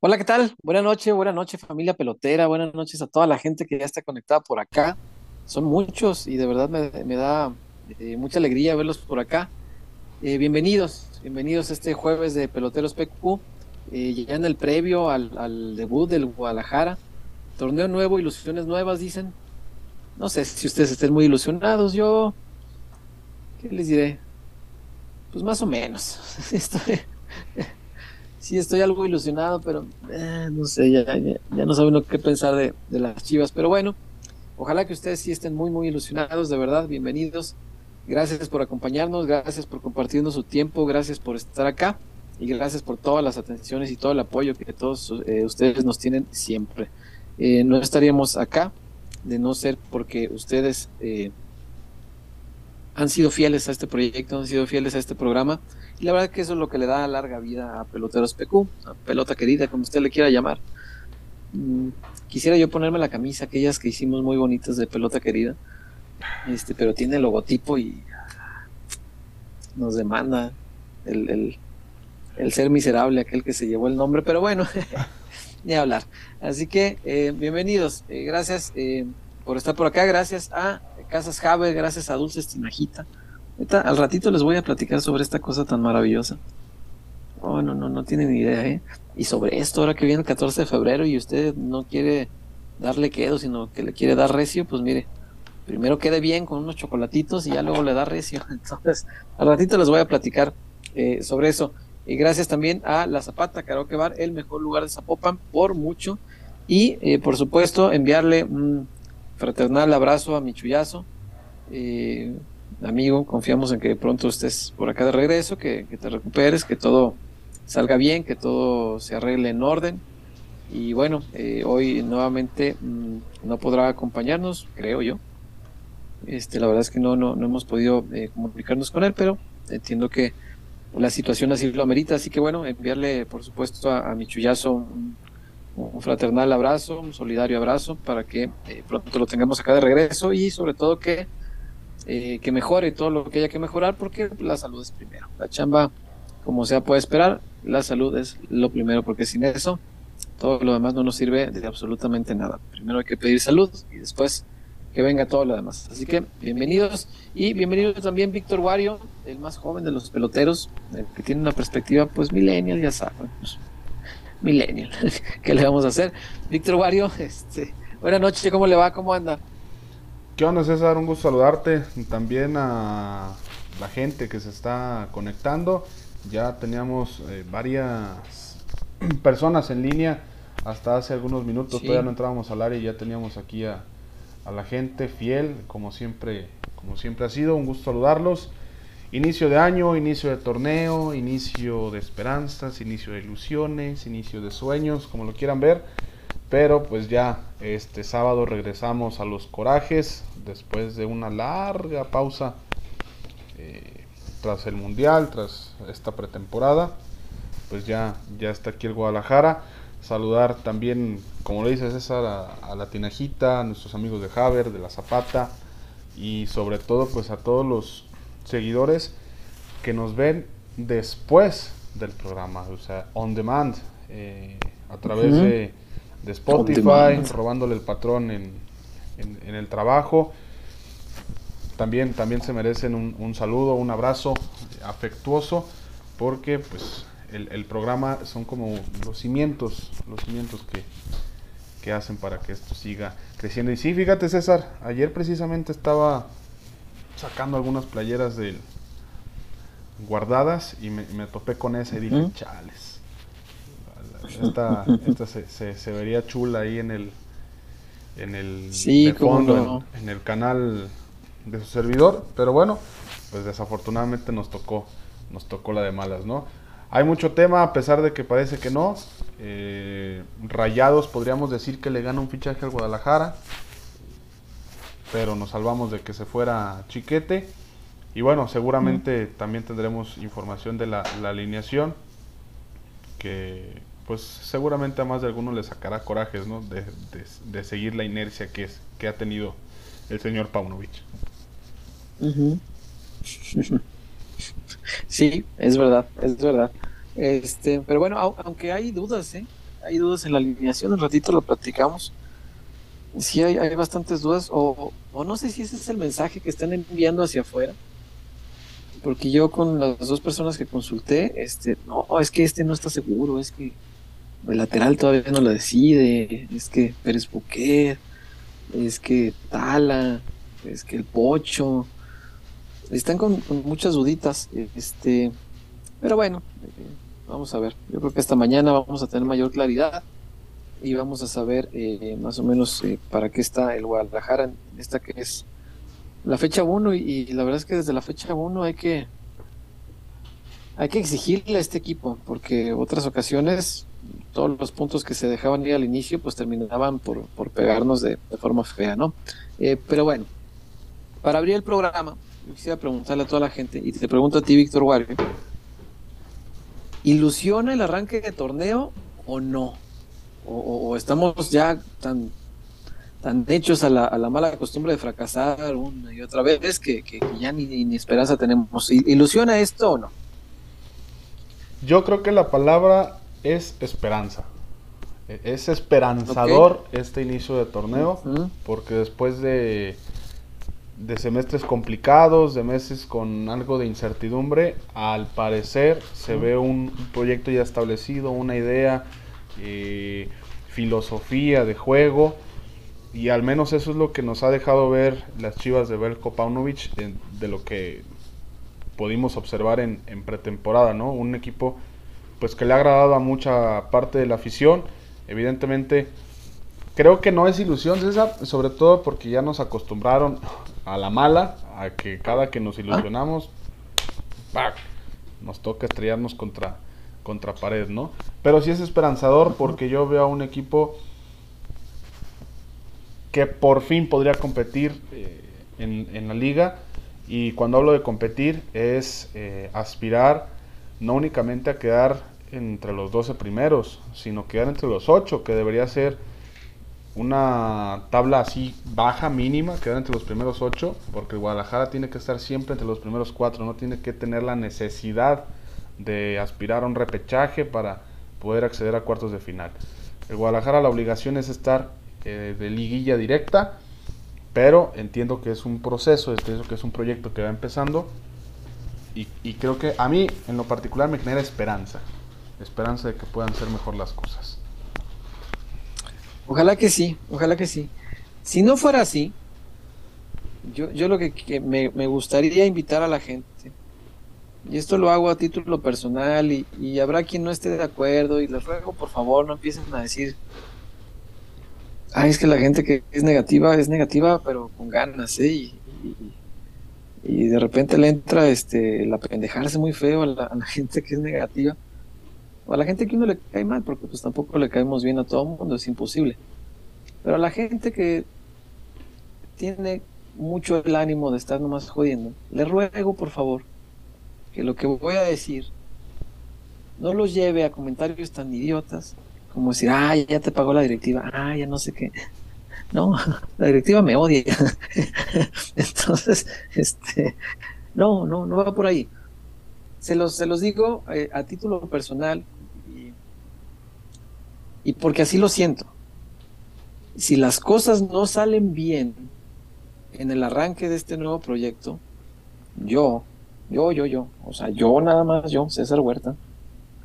Hola, ¿qué tal? Buenas noches, buenas noches familia pelotera, buenas noches a toda la gente que ya está conectada por acá. Son muchos y de verdad me, da eh, mucha alegría verlos por acá. Eh, bienvenidos, bienvenidos este jueves de Peloteros PQ, eh, ya en el previo al, al debut del Guadalajara. Torneo nuevo, ilusiones nuevas, dicen. No sé si ustedes estén muy ilusionados, yo... ¿Qué les diré? Pues más o menos. Estoy sí estoy algo ilusionado, pero eh, no sé, ya, ya, no saben qué pensar de, las chivas. Pero bueno, ojalá que ustedes sí estén muy, muy ilusionados, de verdad, bienvenidos. Gracias por acompañarnos, gracias por compartirnos su tiempo, gracias por estar acá y gracias por todas las atenciones y todo el apoyo que todos eh, ustedes nos tienen siempre. Eh, no estaríamos acá de no ser porque ustedes han sido fieles a este proyecto, han sido fieles a este programa la verdad que eso es lo que le da larga vida a Peloteros PQ, a pelota querida, como usted le quiera llamar. Mm, quisiera yo ponerme la camisa, aquellas que hicimos muy bonitas de pelota querida, este, pero tiene el logotipo y nos demanda el, ser miserable, aquel que se llevó el nombre, pero bueno, ni hablar. Así que eh, bienvenidos, eh, gracias eh, por estar por acá, gracias a Casas Jave, gracias a Dulces Tinajita al ratito les voy a platicar sobre esta cosa tan maravillosa. Oh, no, no, no tienen ni idea, ¿eh? Y sobre esto, ahora que viene el 14 de febrero y usted no quiere darle quedo, sino que le quiere dar recio, pues mire, primero quede bien con unos chocolatitos y ya luego le da recio. Entonces, al ratito les voy a platicar eh, sobre eso. Y gracias también a La Zapata Karaoke Bar, el mejor lugar de Zapopan, por mucho. Y, eh, por supuesto, enviarle un fraternal abrazo a mi chullazo. Eh, amigo, confiamos en que pronto estés por acá de regreso, que, te recuperes, que todo salga bien, que todo se arregle en orden. Y bueno, eh, hoy nuevamente mm, no podrá acompañarnos, creo yo. Este, la verdad es que no, no, hemos podido eh, comunicarnos con él, pero entiendo que la situación así lo amerita. Así que bueno, enviarle por supuesto a, mi chullazo un, fraternal abrazo, un solidario abrazo para que eh, pronto lo tengamos acá de regreso y sobre todo que eh, que mejore todo lo que haya que mejorar, porque la salud es primero. La chamba, como sea puede esperar, la salud es lo primero, porque sin eso, todo lo demás no nos sirve de absolutamente nada. Primero hay que pedir salud y después que venga todo lo demás. Así que bienvenidos y bienvenido también Víctor Wario, el más joven de los peloteros, que tiene una perspectiva pues millennial, ya saben, pues, millennial. ¿Qué le vamos a hacer? Víctor Wario, este, buenas noches, ¿cómo le va? ¿Cómo anda? ¿Qué onda César? Un gusto saludarte. También a la gente que se está conectando. Ya teníamos eh, varias personas en línea hasta hace algunos minutos. Todavía no entrábamos al área y ya teníamos aquí a, la gente fiel, como siempre, como siempre ha sido. Un gusto saludarlos. Inicio de año, inicio de torneo, inicio de esperanzas, inicio de ilusiones, inicio de sueños, como lo quieran ver. Pero pues ya este sábado regresamos a los corajes después de una larga pausa eh, tras el mundial, tras esta pretemporada. Pues ya, ya está aquí el Guadalajara. Saludar también, como le dice César, a, la Tinajita, a nuestros amigos de Haber, de la Zapata y sobre todo pues a todos los seguidores que nos ven después del programa, o sea, on demand, eh, a través de de Spotify, robándole el patrón en, en, el trabajo. También, también se merecen un, saludo, un abrazo afectuoso, porque pues el, programa son como los cimientos, los cimientos que, que hacen para que esto siga creciendo. Y sí, fíjate César, ayer precisamente estaba sacando algunas playeras del guardadas y me, topé con esa y dije, chales esta, esta se, se, vería chula ahí en el en el fondo, en, el canal de su servidor, pero bueno, pues desafortunadamente nos tocó, nos tocó la de malas, ¿no? Hay mucho tema, a pesar de que parece que no. Eh, rayados podríamos decir que le gana un fichaje al Guadalajara, pero nos salvamos de que se fuera Chiquete. Y bueno, seguramente también tendremos información de la, la alineación que, pues seguramente a más de alguno le sacará corajes, ¿no? De, seguir la inercia que, es, que ha tenido el señor Paunovic. Sí, es verdad, es verdad. Este, pero bueno, aunque hay dudas, ¿eh? hay dudas en la alineación, un ratito lo platicamos. Sí, hay, hay bastantes dudas, o, o no sé si ese es el mensaje que están enviando hacia afuera porque yo con las dos personas que consulté, este, no, es que este no está seguro, es que el lateral todavía no lo decide, es que Pérez Buquet, es que Tala, es que el Pocho, están con, muchas duditas, este, pero bueno, eh, vamos a ver, yo creo que esta mañana vamos a tener mayor claridad y vamos a saber eh, más o menos eh, para qué está el Guadalajara en esta que es la fecha 1 y, la verdad es que desde la fecha 1 hay que hay que exigirle a este equipo porque otras ocasiones todos los puntos que se dejaban ir al inicio pues terminaban por, por pegarnos de, forma fea, ¿no? Eh, pero bueno, para abrir el programa, quisiera preguntarle a toda la gente y te pregunto a ti, Víctor Guardia, ¿ilusiona el arranque de torneo o no? o estamos ya tan tan hechos a la, a la, mala costumbre de fracasar una y otra vez que, que, ya ni, ni, esperanza tenemos. ¿Ilusiona esto o no? Yo creo que la palabra es esperanza. E, es esperanzador este inicio de torneo, porque después de, de semestres complicados, de meses con algo de incertidumbre, al parecer se ve un, proyecto ya establecido, una idea, eh, filosofía de juego y al menos eso es lo que nos ha dejado ver las chivas de Belko Paunovic de, lo que pudimos observar en, pretemporada, ¿no? Un equipo pues que le ha agradado a mucha parte de la afición. Evidentemente, creo que no es ilusión, César, sobre todo porque ya nos acostumbraron a la mala, a que cada que nos ilusionamos, nos toca estrellarnos contra, contra pared, ¿no? Pero sí es esperanzador porque yo veo a un equipo que por fin podría competir eh, en, la liga. Y cuando hablo de competir es eh, aspirar no únicamente a quedar entre los 12 primeros, sino quedar entre los 8, que debería ser una tabla así baja, mínima, quedar entre los primeros 8, porque Guadalajara tiene que estar siempre entre los primeros 4, no tiene que tener la necesidad de aspirar a un repechaje para poder acceder a cuartos de final. El Guadalajara la obligación es estar eh, de liguilla directa, pero entiendo que es un proceso, entiendo que es un proyecto que va empezando y, creo que a mí en lo particular me genera esperanza, esperanza de que puedan ser mejor las cosas. Ojalá que sí, ojalá que sí. Si no fuera así, yo, yo lo que, me, me, gustaría invitar a la gente, y esto lo hago a título personal, y, y, habrá quien no esté de acuerdo, y les ruego por favor no empiecen a decir Ah, es que la gente que es negativa es negativa, pero con ganas, ¿eh? Y, y, de repente le entra este, la pendejarse muy feo a la, gente que es negativa. O a la gente que uno le cae mal, porque pues tampoco le caemos bien a todo el mundo, es imposible. Pero a la gente que tiene mucho el ánimo de estar nomás jodiendo, le ruego por favor que lo que voy a decir no los lleve a comentarios tan idiotas como decir, ah, ya te pagó la directiva, ah, ya no sé qué. No, la directiva me odia. Entonces, este, no, no, no va por ahí. Se los, se los digo eh, a título personal y, y porque así lo siento. Si las cosas no salen bien en el arranque de este nuevo proyecto, yo, yo, yo, yo, o sea, yo nada más, yo, César Huerta,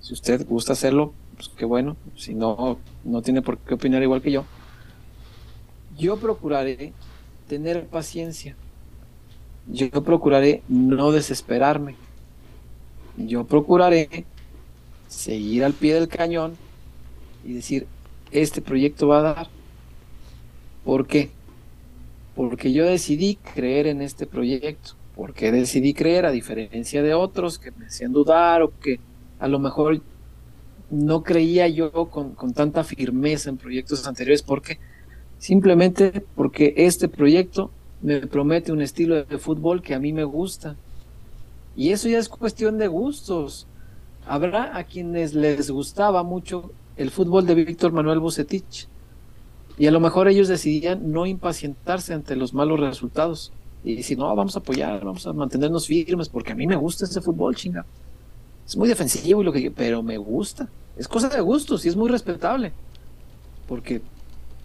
si usted gusta hacerlo, pues qué bueno, si no, no tiene por qué opinar igual que yo. Yo procuraré tener paciencia. Yo procuraré no desesperarme. Yo procuraré seguir al pie del cañón y decir, este proyecto va a dar. ¿Por qué? Porque yo decidí creer en este proyecto. Porque decidí creer, a diferencia de otros que me hacían dudar o que a lo mejor no creía yo con, tanta firmeza en proyectos anteriores porque simplemente porque este proyecto me promete un estilo de fútbol que a mí me gusta. Y eso ya es cuestión de gustos. Habrá a quienes les gustaba mucho el fútbol de Víctor Manuel Bucetich. Y a lo mejor ellos decidían no impacientarse ante los malos resultados. Y si no, vamos a apoyar, vamos a mantenernos firmes, porque a mí me gusta ese fútbol, chinga. Es muy defensivo y lo que pero me gusta Es cosa de gustos y es muy respetable. Porque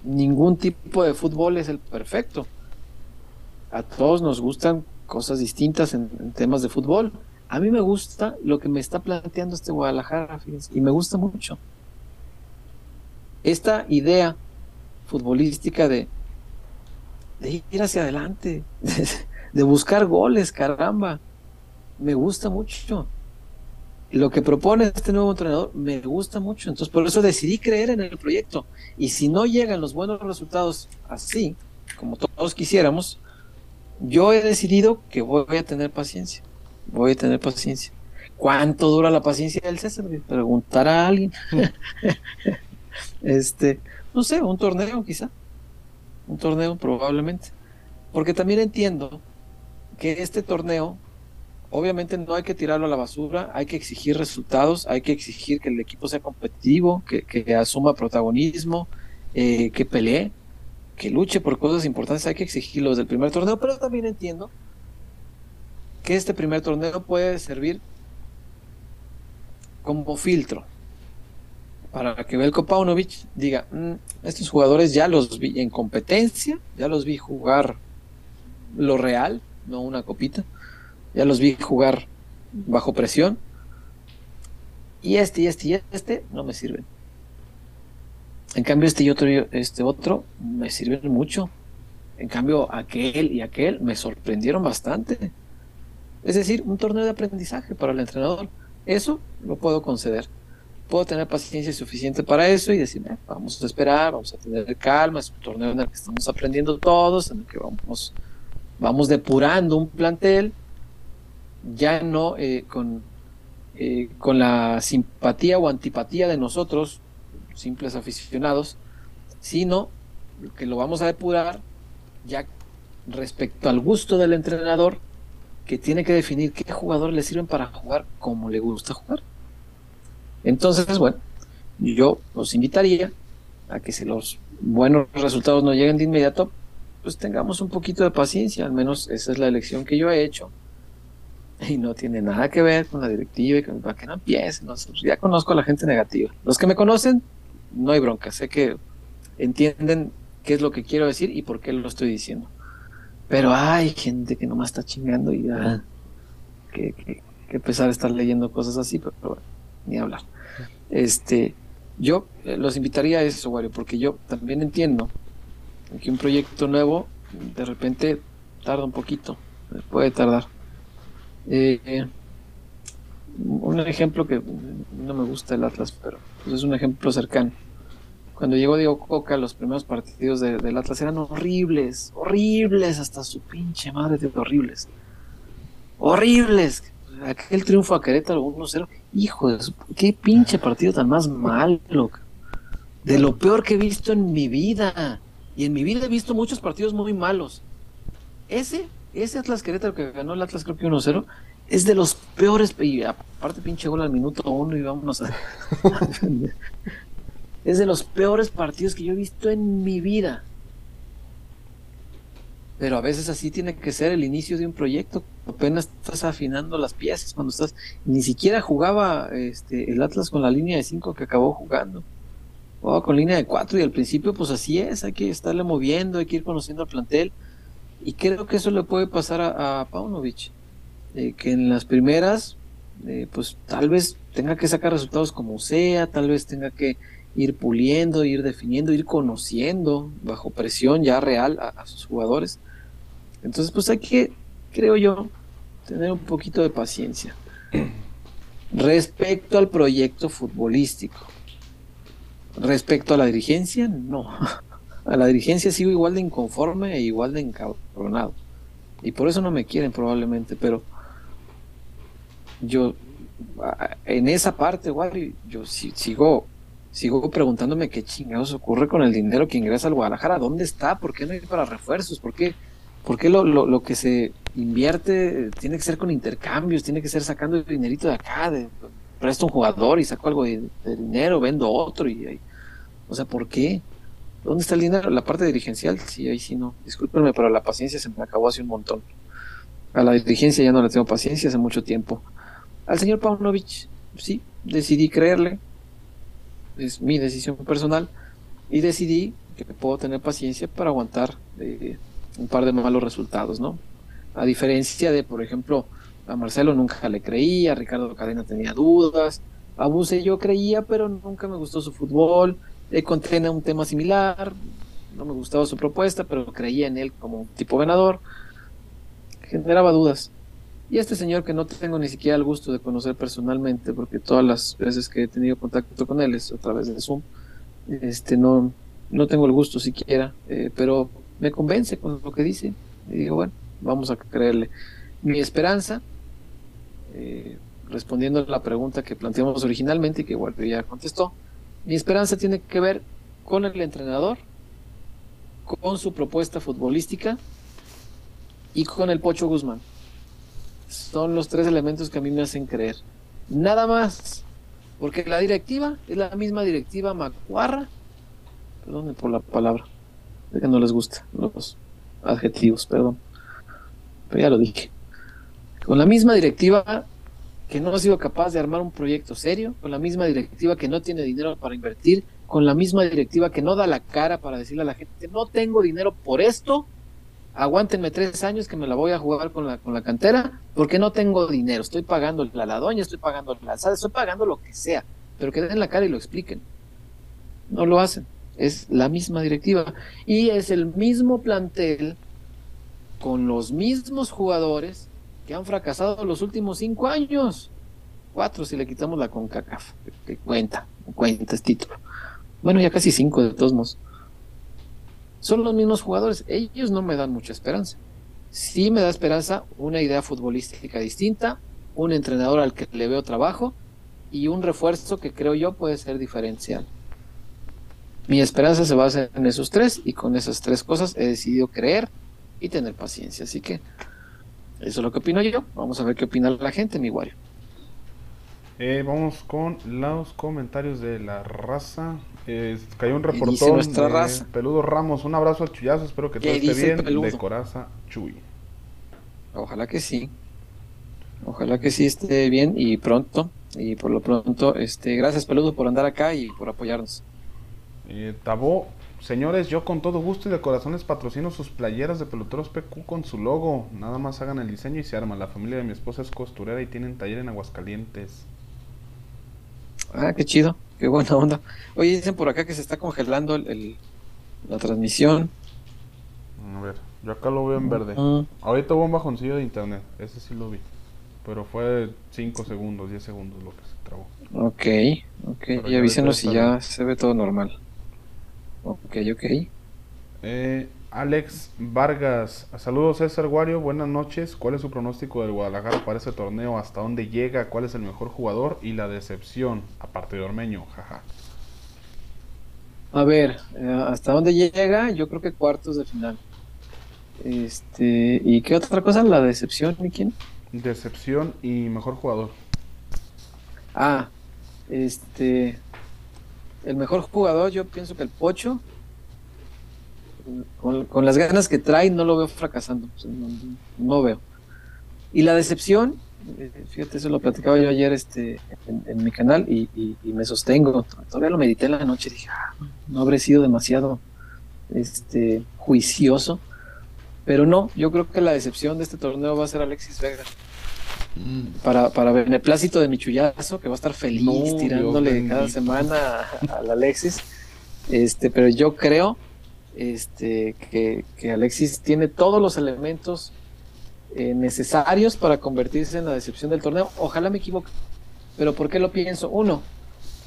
ningún tipo de fútbol es el perfecto. A todos nos gustan cosas distintas en, temas de fútbol. A mí me gusta lo que me está planteando este Guadalajara, y me gusta mucho. Esta idea futbolística de ir hacia adelante, de buscar goles, caramba, me gusta mucho lo que propone este nuevo entrenador me gusta mucho. Entonces, por eso decidí creer en el proyecto. Y si no llegan los buenos resultados así, como todos quisiéramos, yo he decidido que voy a tener paciencia. Voy a tener paciencia. ¿Cuánto dura la paciencia del César? Preguntar a alguien. este, no sé, un torneo quizá. Un torneo probablemente. Porque también entiendo que este torneo obviamente no hay que tirarlo a la basura, hay que exigir resultados, hay que exigir que el equipo sea competitivo, que, asuma protagonismo, eh, que pelee, que luche por cosas importantes, hay que exigirlo desde el primer torneo, pero también entiendo que este primer torneo puede servir como filtro para que Belko Paunovic diga, mm, estos jugadores ya los vi en competencia, ya los vi jugar lo real, no una copita ya los vi jugar bajo presión. Y este, y este, y este no me sirven. En cambio, este y otro, este otro me sirven mucho. En cambio, aquel y aquel me sorprendieron bastante. Es decir, un torneo de aprendizaje para el entrenador. Eso lo puedo conceder. Puedo tener paciencia suficiente para eso y decir, vamos a esperar, vamos a tener calma. Es un torneo en el que estamos aprendiendo todos, en el que vamos, vamos depurando un plantel ya no eh, con, eh, con la simpatía o antipatía de nosotros, simples aficionados, sino que lo vamos a depurar ya respecto al gusto del entrenador que tiene que definir qué jugadores le sirven para jugar como le gusta jugar. Entonces, bueno, yo los invitaría a que si los buenos resultados no lleguen de inmediato, pues tengamos un poquito de paciencia, al menos esa es la elección que yo he hecho y no tiene nada que ver con la directiva y con, para que no empiecen. ya conozco a la gente negativa. Los que me conocen, no hay bronca. Sé que entienden qué es lo que quiero decir y por qué lo estoy diciendo. Pero hay gente que nomás está chingando y ya. Que, que, que pesar estar leyendo cosas así, pero, bueno, ni hablar. Este, yo eh, los invitaría a eso, Wario, porque yo también entiendo que un proyecto nuevo de repente tarda un poquito, puede tardar. Eh, un ejemplo que no me gusta el Atlas, pero pues, es un ejemplo cercano. Cuando llegó Diego Coca, los primeros partidos del Atlas eran horribles, horribles, hasta su pinche madre de horribles. Horribles. Aquel triunfo a Querétaro 1-0, hijo de su, qué pinche partido tan más malo. De lo peor que he visto en mi vida. Y en mi vida he visto muchos partidos muy malos. Ese ese Atlas Querétaro que ganó el Atlas creo que 1-0 es de los peores, y aparte pinche gol al minuto uno y vámonos a... es de los peores partidos que yo he visto en mi vida. Pero a veces así tiene que ser el inicio de un proyecto. Apenas estás afinando las piezas cuando estás. Ni siquiera jugaba este, el Atlas con la línea de 5 que acabó jugando. Jugaba con línea de 4 y al principio, pues así es. Hay que estarle moviendo, hay que ir conociendo al plantel. Y creo que eso le puede pasar a, a Paunovic, eh, que en las primeras, eh, pues tal vez tenga que sacar resultados como sea, tal vez tenga que ir puliendo, ir definiendo, ir conociendo bajo presión ya real a, sus jugadores. Entonces, pues hay que, creo yo, tener un poquito de paciencia. Respecto al proyecto futbolístico, respecto a la dirigencia, no. a la dirigencia sigo igual de inconforme e igual de encabronado. Y por eso no me quieren probablemente, pero yo en esa parte, igual, yo sigo sigo preguntándome qué chingados ocurre con el dinero que ingresa al Guadalajara, ¿dónde está? ¿Por qué no hay para refuerzos? ¿Por qué, por qué lo, lo, que se invierte tiene que ser con intercambios, tiene que ser sacando el dinerito de acá, de, presto un jugador y saco algo de, dinero, vendo otro y, o sea, ¿por qué? ¿Dónde está el dinero? La parte dirigencial, sí, ahí sí no. Discúlpenme, pero la paciencia se me acabó hace un montón. A la dirigencia ya no le tengo paciencia hace mucho tiempo. Al señor Paunovic, sí, decidí creerle. es mi decisión personal y decidí que puedo tener paciencia para aguantar eh, un par de malos resultados, ¿no? A diferencia de, por ejemplo, a Marcelo nunca le creía, a Ricardo Cadena tenía dudas, a Buse yo creía, pero nunca me gustó su fútbol, eh, con un tema similar, no me gustaba su propuesta, pero creía en él como un tipo ganador, generaba dudas. Y este señor que no tengo ni siquiera el gusto de conocer personalmente, porque todas las veces que he tenido contacto con él es a través de Zoom, este no, no tengo el gusto siquiera, eh, pero me convence con lo que dice. Y digo, bueno, vamos a creerle. Mi esperanza, eh, respondiendo a la pregunta que planteamos originalmente y que igual ya contestó, mi esperanza tiene que ver con el entrenador, con su propuesta futbolística y con el Pocho Guzmán. Son los tres elementos que a mí me hacen creer. Nada más. Porque la directiva es la misma directiva macuarra. Perdón por la palabra. Es que no les gusta los adjetivos, perdón. Pero ya lo dije. Con la misma directiva que no ha sido capaz de armar un proyecto serio, con la misma directiva que no tiene dinero para invertir, con la misma directiva que no da la cara para decirle a la gente, no tengo dinero por esto, aguántenme tres años que me la voy a jugar con la, con la cantera, porque no tengo dinero, estoy pagando la ladoña, estoy pagando la alzada, estoy pagando lo que sea, pero que den la cara y lo expliquen. No lo hacen, es la misma directiva y es el mismo plantel con los mismos jugadores que han fracasado los últimos cinco años. Cuatro si le quitamos la CONCACAF, que cuenta, cuenta este título. Bueno, ya casi cinco de todos modos son los mismos jugadores. Ellos no me dan mucha esperanza. Sí me da esperanza una idea futbolística distinta, un entrenador al que le veo trabajo y un refuerzo que creo yo puede ser diferencial. Mi esperanza se basa en esos tres y con esas tres cosas he decidido creer y tener paciencia. Así que eso es lo que opino yo. Vamos a ver qué opina la gente, mi Wario. Eh, vamos con los comentarios de la raza. Eh, cayó un reportón de Peludo Ramos. Un abrazo al Chuyazo, espero que todo esté bien. De Coraza Chuy. Ojalá que sí. Ojalá que sí esté bien y pronto. Y por lo pronto, este, gracias Peludo por andar acá y por apoyarnos. Eh, Tabó, señores, yo con todo gusto y de corazón les patrocino sus playeras de peloteros PQ con su logo. Nada más hagan el diseño y se arma. La familia de mi esposa es costurera y tienen taller en Aguascalientes. Ah, qué chido, qué buena onda. Oye, dicen por acá que se está congelando el, la transmisión. A ver, yo acá lo veo en verde. Ahorita hubo un bajoncillo de internet, ese sí lo vi. Pero fue 5 segundos, 10 segundos lo que se trabó. Ok, ok. y avísenos si ya se ve todo normal. Ok, ok. Eh, Alex Vargas, saludos César Guario, buenas noches. ¿Cuál es su pronóstico del Guadalajara para ese torneo? ¿Hasta dónde llega? ¿Cuál es el mejor jugador? Y la decepción, aparte de Ormeño, jaja. A ver, eh, ¿hasta dónde llega? Yo creo que cuartos de final. Este, ¿y qué otra cosa? ¿La decepción y quién? Decepción y mejor jugador. Ah, este, el mejor jugador yo pienso que el Pocho con, las ganas que trae, no lo veo fracasando. no, veo. Y la decepción, eh, fíjate, eso lo platicaba yo ayer este, en, mi canal y, me sostengo. Todavía lo medité en la noche. Dije, ah, no habré sido demasiado este, juicioso. Pero no, yo creo que la decepción de este torneo va a ser Alexis Vega. Para, para beneplácito de Michuyazo, que va a estar feliz tirándole cada semana al Alexis. Este, pero yo creo este, que, Alexis tiene todos los elementos eh, necesarios para convertirse en la decepción del torneo. Ojalá me equivoque. Pero ¿por qué lo pienso? Uno,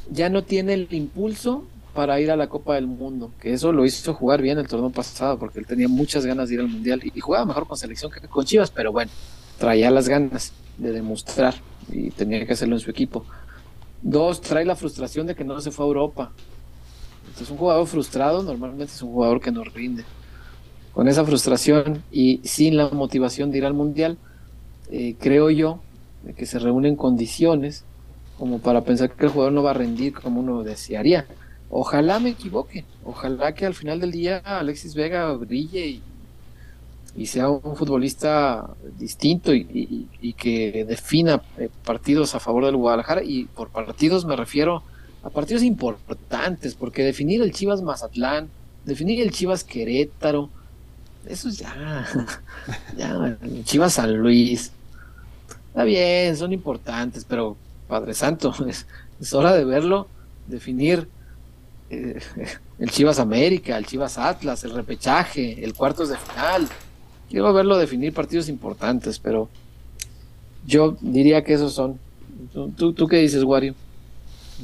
ya no tiene el impulso para ir a la Copa del Mundo, que eso lo hizo jugar bien el torneo pasado, porque él tenía muchas ganas de ir al Mundial y, jugaba mejor con selección que con Chivas, pero bueno, traía las ganas de demostrar y tenía que hacerlo en su equipo. Dos, trae la frustración de que no se fue a Europa es un jugador frustrado, normalmente es un jugador que no rinde. Con esa frustración y sin la motivación de ir al mundial, eh, creo yo que se reúnen condiciones como para pensar que el jugador no va a rendir como uno desearía. Ojalá me equivoque, ojalá que al final del día Alexis Vega brille y, sea un futbolista distinto y, que defina eh, partidos a favor del Guadalajara y por partidos me refiero a partidos importantes, porque definir el Chivas Mazatlán, definir el Chivas Querétaro, eso es ya, ya, Chivas San Luis, está bien, son importantes, pero Padre Santo, es, hora de verlo, definir eh, el Chivas América, el Chivas Atlas, el repechaje, el cuartos de final. Quiero verlo definir partidos importantes, pero yo diría que esos son. ¿Tú, tú qué dices, Wario?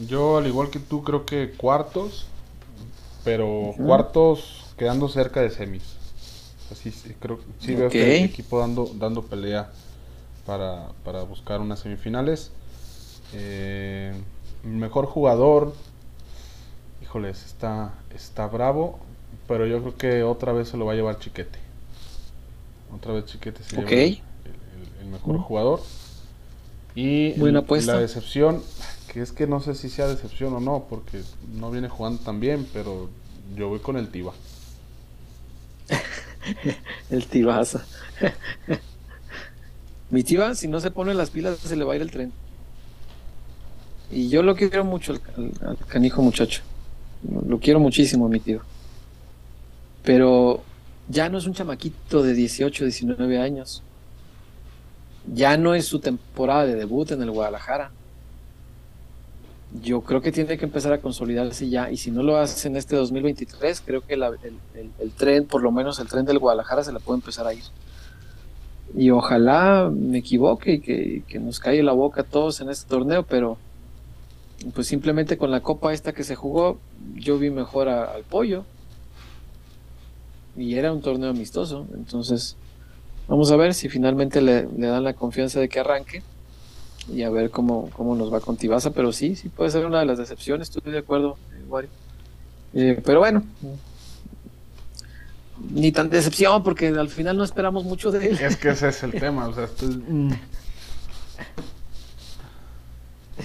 Yo, al igual que tú, creo que cuartos, pero cuartos quedando cerca de semis. Así creo sí veo que el equipo dando, dando pelea para, buscar unas semifinales. Eh, mejor jugador, híjoles, está, está bravo, pero yo creo que otra vez se lo va a llevar Chiquete. Otra vez Chiquete se lleva el, mejor jugador. Y Buena la decepción, que es que no sé si sea decepción o no, porque no viene jugando tan bien, pero yo voy con el Tiba. el Tibaza. Mi Tiba, si no se pone las pilas, se le va a ir el tren. Y yo lo quiero mucho al, canijo muchacho. Lo quiero muchísimo, mi tío. Pero ya no es un chamaquito de 18, 19 años. Ya no es su temporada de debut en el Guadalajara. Yo creo que tiene que empezar a consolidarse ya y si no lo hace en este 2023 creo que el, tren por lo menos el tren del Guadalajara se la puede empezar a ir. Y ojalá me equivoque y que, nos calle la boca a todos en este torneo pero pues simplemente con la copa esta que se jugó yo vi mejor al pollo y era un torneo amistoso entonces vamos a ver si finalmente le dan la confianza de que arranque y a ver cómo, cómo nos va con Tibasa, pero sí, sí puede ser una de las decepciones, estoy de acuerdo, eh, eh, pero bueno, ni tan decepción porque al final no esperamos mucho de él. Es que ese es el tema, o sea, mm.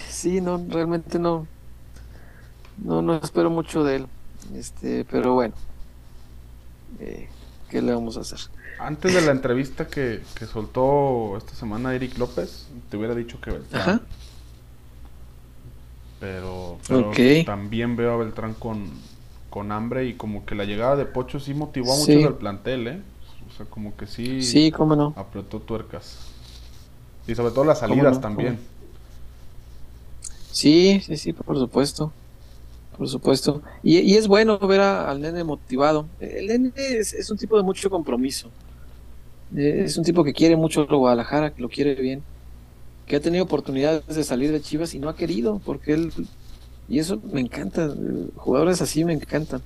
Sí, no, realmente no, no, no espero mucho de él, este, pero bueno, eh, ¿qué le vamos a hacer? Antes de la entrevista que, soltó esta semana Eric López, te hubiera dicho que Beltrán. Pero, también veo a Beltrán con, con hambre y como que la llegada de Pocho sí motivó a muchos del plantel, ¿eh? O sea, como que sí, sí cómo no. apretó tuercas. Y sobre todo las salidas también. Sí, sí, sí, por supuesto. Por supuesto. Y, es bueno ver al nene motivado. El nene es, un tipo de mucho compromiso. Eh, es un tipo que quiere mucho lo Guadalajara, que lo quiere bien, que ha tenido oportunidades de salir de Chivas y no ha querido, porque él, y eso me encanta, eh, jugadores así me encantan,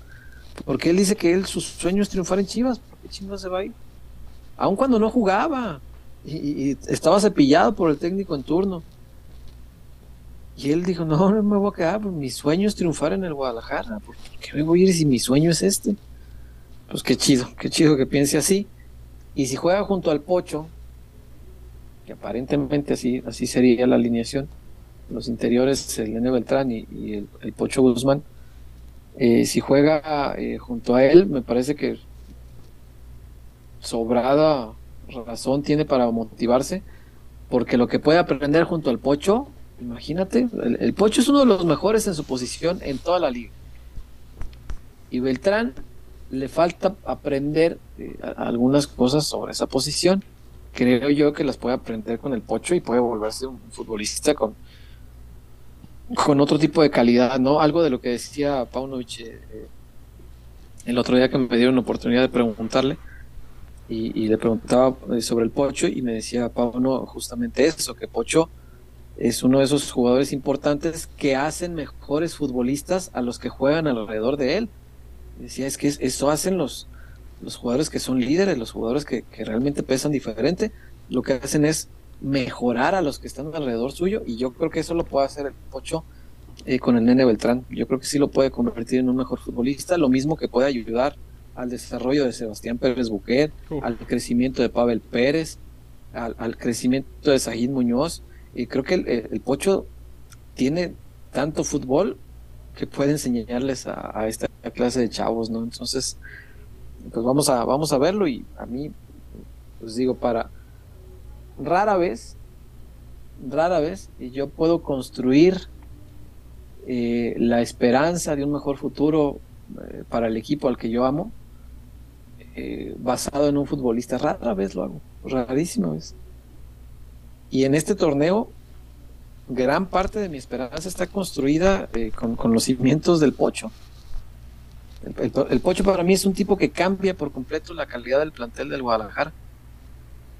porque él dice que él, su sueño es triunfar en Chivas, porque Chivas se va a ir, aun cuando no jugaba, y, estaba cepillado por el técnico en turno. Y él dijo, no, no me voy a quedar, pues mi sueño es triunfar en el Guadalajara, ¿por qué me voy a ir si mi sueño es este? Pues qué chido, qué chido que piense así. Y si juega junto al Pocho, que aparentemente así, así sería la alineación, los interiores, el Nene Beltrán y, el, Pocho Guzmán, eh, si juega eh, junto a él, me parece que sobrada razón tiene para motivarse, porque lo que puede aprender junto al Pocho, imagínate, el, Pocho es uno de los mejores en su posición en toda la liga. Y Beltrán le falta aprender eh, algunas cosas sobre esa posición. Creo yo que las puede aprender con el pocho y puede volverse un futbolista con, con otro tipo de calidad, ¿no? Algo de lo que decía Paunovic eh, eh, el otro día que me dieron la oportunidad de preguntarle y, le preguntaba sobre el Pocho y me decía Pauno justamente eso, que Pocho es uno de esos jugadores importantes que hacen mejores futbolistas a los que juegan alrededor de él Decía, es que eso hacen los, los jugadores que son líderes, los jugadores que, realmente pesan diferente. Lo que hacen es mejorar a los que están alrededor suyo y yo creo que eso lo puede hacer el Pocho eh, con el Nene Beltrán. Yo creo que sí lo puede convertir en un mejor futbolista, lo mismo que puede ayudar al desarrollo de Sebastián Pérez Buquet, al crecimiento de Pavel Pérez, al, crecimiento de Sajid Muñoz. Y creo que el, Pocho tiene tanto fútbol que puede enseñarles a, esta clase de chavos, ¿no? Entonces, pues vamos a, vamos a verlo y a mí, pues digo, para rara vez, rara vez, y yo puedo construir eh, la esperanza de un mejor futuro eh, para el equipo al que yo amo, eh, basado en un futbolista. Rara vez lo hago, rarísima vez. Y en este torneo, gran parte de mi esperanza está construida con, los cimientos del Pocho. el, Pocho para mí es un tipo que cambia por completo la calidad del plantel del Guadalajara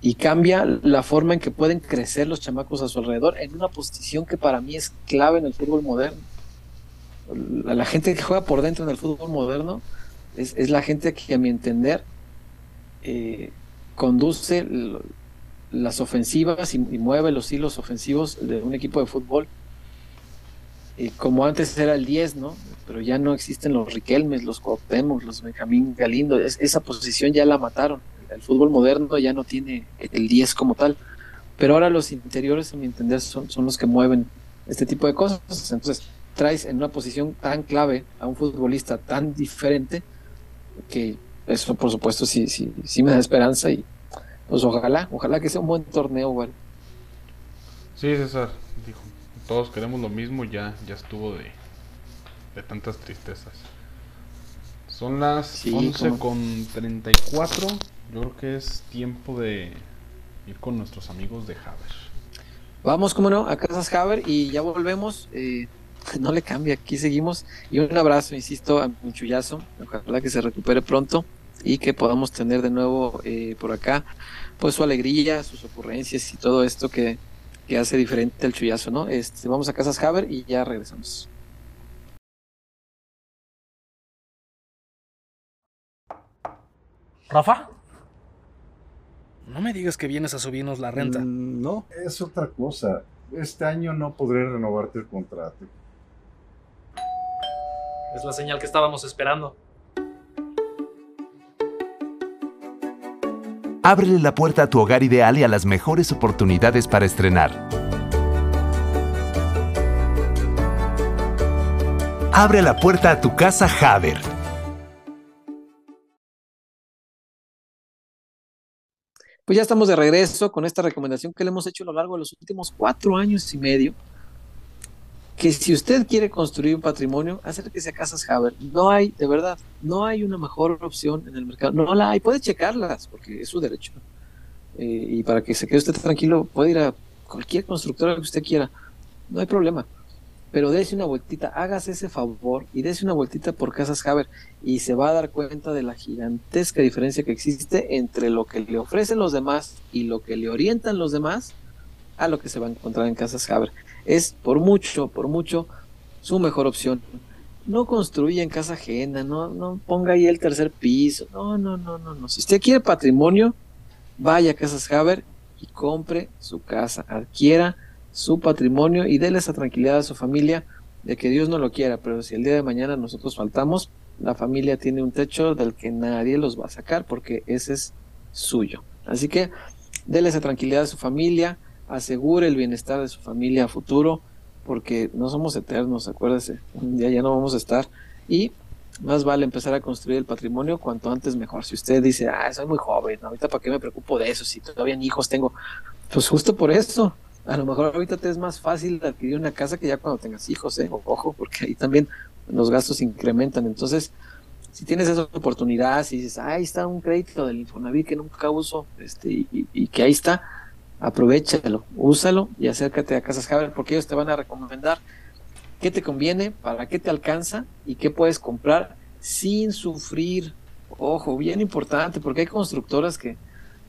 y cambia la forma en que pueden crecer los chamacos a su alrededor en una posición que para mí es clave en el fútbol moderno. La, gente que juega por dentro en el fútbol moderno es, la gente que a mi entender eh, conduce las ofensivas y, mueve los hilos ofensivos de un equipo de fútbol. y como antes era el 10, ¿no? Pero ya no existen los Riquelmes, los Cuauhtémoc, los Benjamín Galindo. esa posición ya la mataron el fútbol moderno ya no tiene el 10 como tal, pero ahora los interiores, a mi entender, son, son los que mueven este tipo de cosas. Entonces, traes en una posición tan clave a un futbolista tan diferente que eso, por supuesto, sí, sí, sí me da esperanza y pues ojalá, ojalá que sea un buen torneo, güey. Sí, César, dijo, todos queremos lo mismo, ya, ya estuvo de, de tantas tristezas. Son las 11 con 34. Yo creo que es tiempo de ir con nuestros amigos de Haber. Vamos, como no, a Casas Haber y ya volvemos. Eh, no le cambia, aquí seguimos. Y un abrazo, insisto, a mi chullazo. Ojalá que se recupere pronto y que podamos tener de nuevo eh, por acá pues su alegría, sus ocurrencias y todo esto que, que hace diferente al chullazo, ¿no? Este, vamos a Casas Haber y ya regresamos. Rafa. No me digas que vienes a subirnos la renta. Mm, no, es otra cosa. Este año no podré renovarte el contrato. Es la señal que estábamos esperando. Ábrele la puerta a tu hogar ideal y a las mejores oportunidades para estrenar. Abre la puerta a tu casa Haber Pues ya estamos de regreso con esta recomendación que le hemos hecho a lo largo de los últimos cuatro años y medio. Que si usted quiere construir un patrimonio, acérquese a Casas Haber. No hay, de verdad, no hay una mejor opción en el mercado. No la hay, puede checarlas, porque es su derecho. Eh, y para que se quede usted tranquilo, puede ir a cualquier constructora que usted quiera. No hay problema pero dése una vueltita, hágase ese favor y dése una vueltita por Casas Haber y se va a dar cuenta de la gigantesca diferencia que existe entre lo que le ofrecen los demás y lo que le orientan los demás a lo que se va a encontrar en Casas Haber. Es por mucho, por mucho su mejor opción. No construya en casa ajena, no, no ponga ahí el tercer piso, no, no, no, no, no. Si usted quiere patrimonio, vaya a Casas Haber y compre su casa, adquiera su patrimonio y déle esa tranquilidad a su familia de que Dios no lo quiera, pero si el día de mañana nosotros faltamos, la familia tiene un techo del que nadie los va a sacar porque ese es suyo. Así que déle esa tranquilidad a su familia, asegure el bienestar de su familia a futuro, porque no somos eternos, acuérdese, un día ya no vamos a estar y más vale empezar a construir el patrimonio cuanto antes mejor. Si usted dice, ah, soy muy joven, ahorita para qué me preocupo de eso, si todavía ni hijos tengo, pues justo por eso, a lo mejor ahorita te es más fácil adquirir una casa que ya cuando tengas hijos, ¿eh? Ojo, porque ahí también los gastos incrementan. Entonces, si tienes esa oportunidad, si dices, ahí está un crédito del Infonavit que nunca uso, este, y, que ahí está, aprovechalo, úsalo y acércate a Casas Haber porque ellos te van a recomendar qué te conviene, para qué te alcanza y qué puedes comprar sin sufrir. Ojo, bien importante, porque hay constructoras que,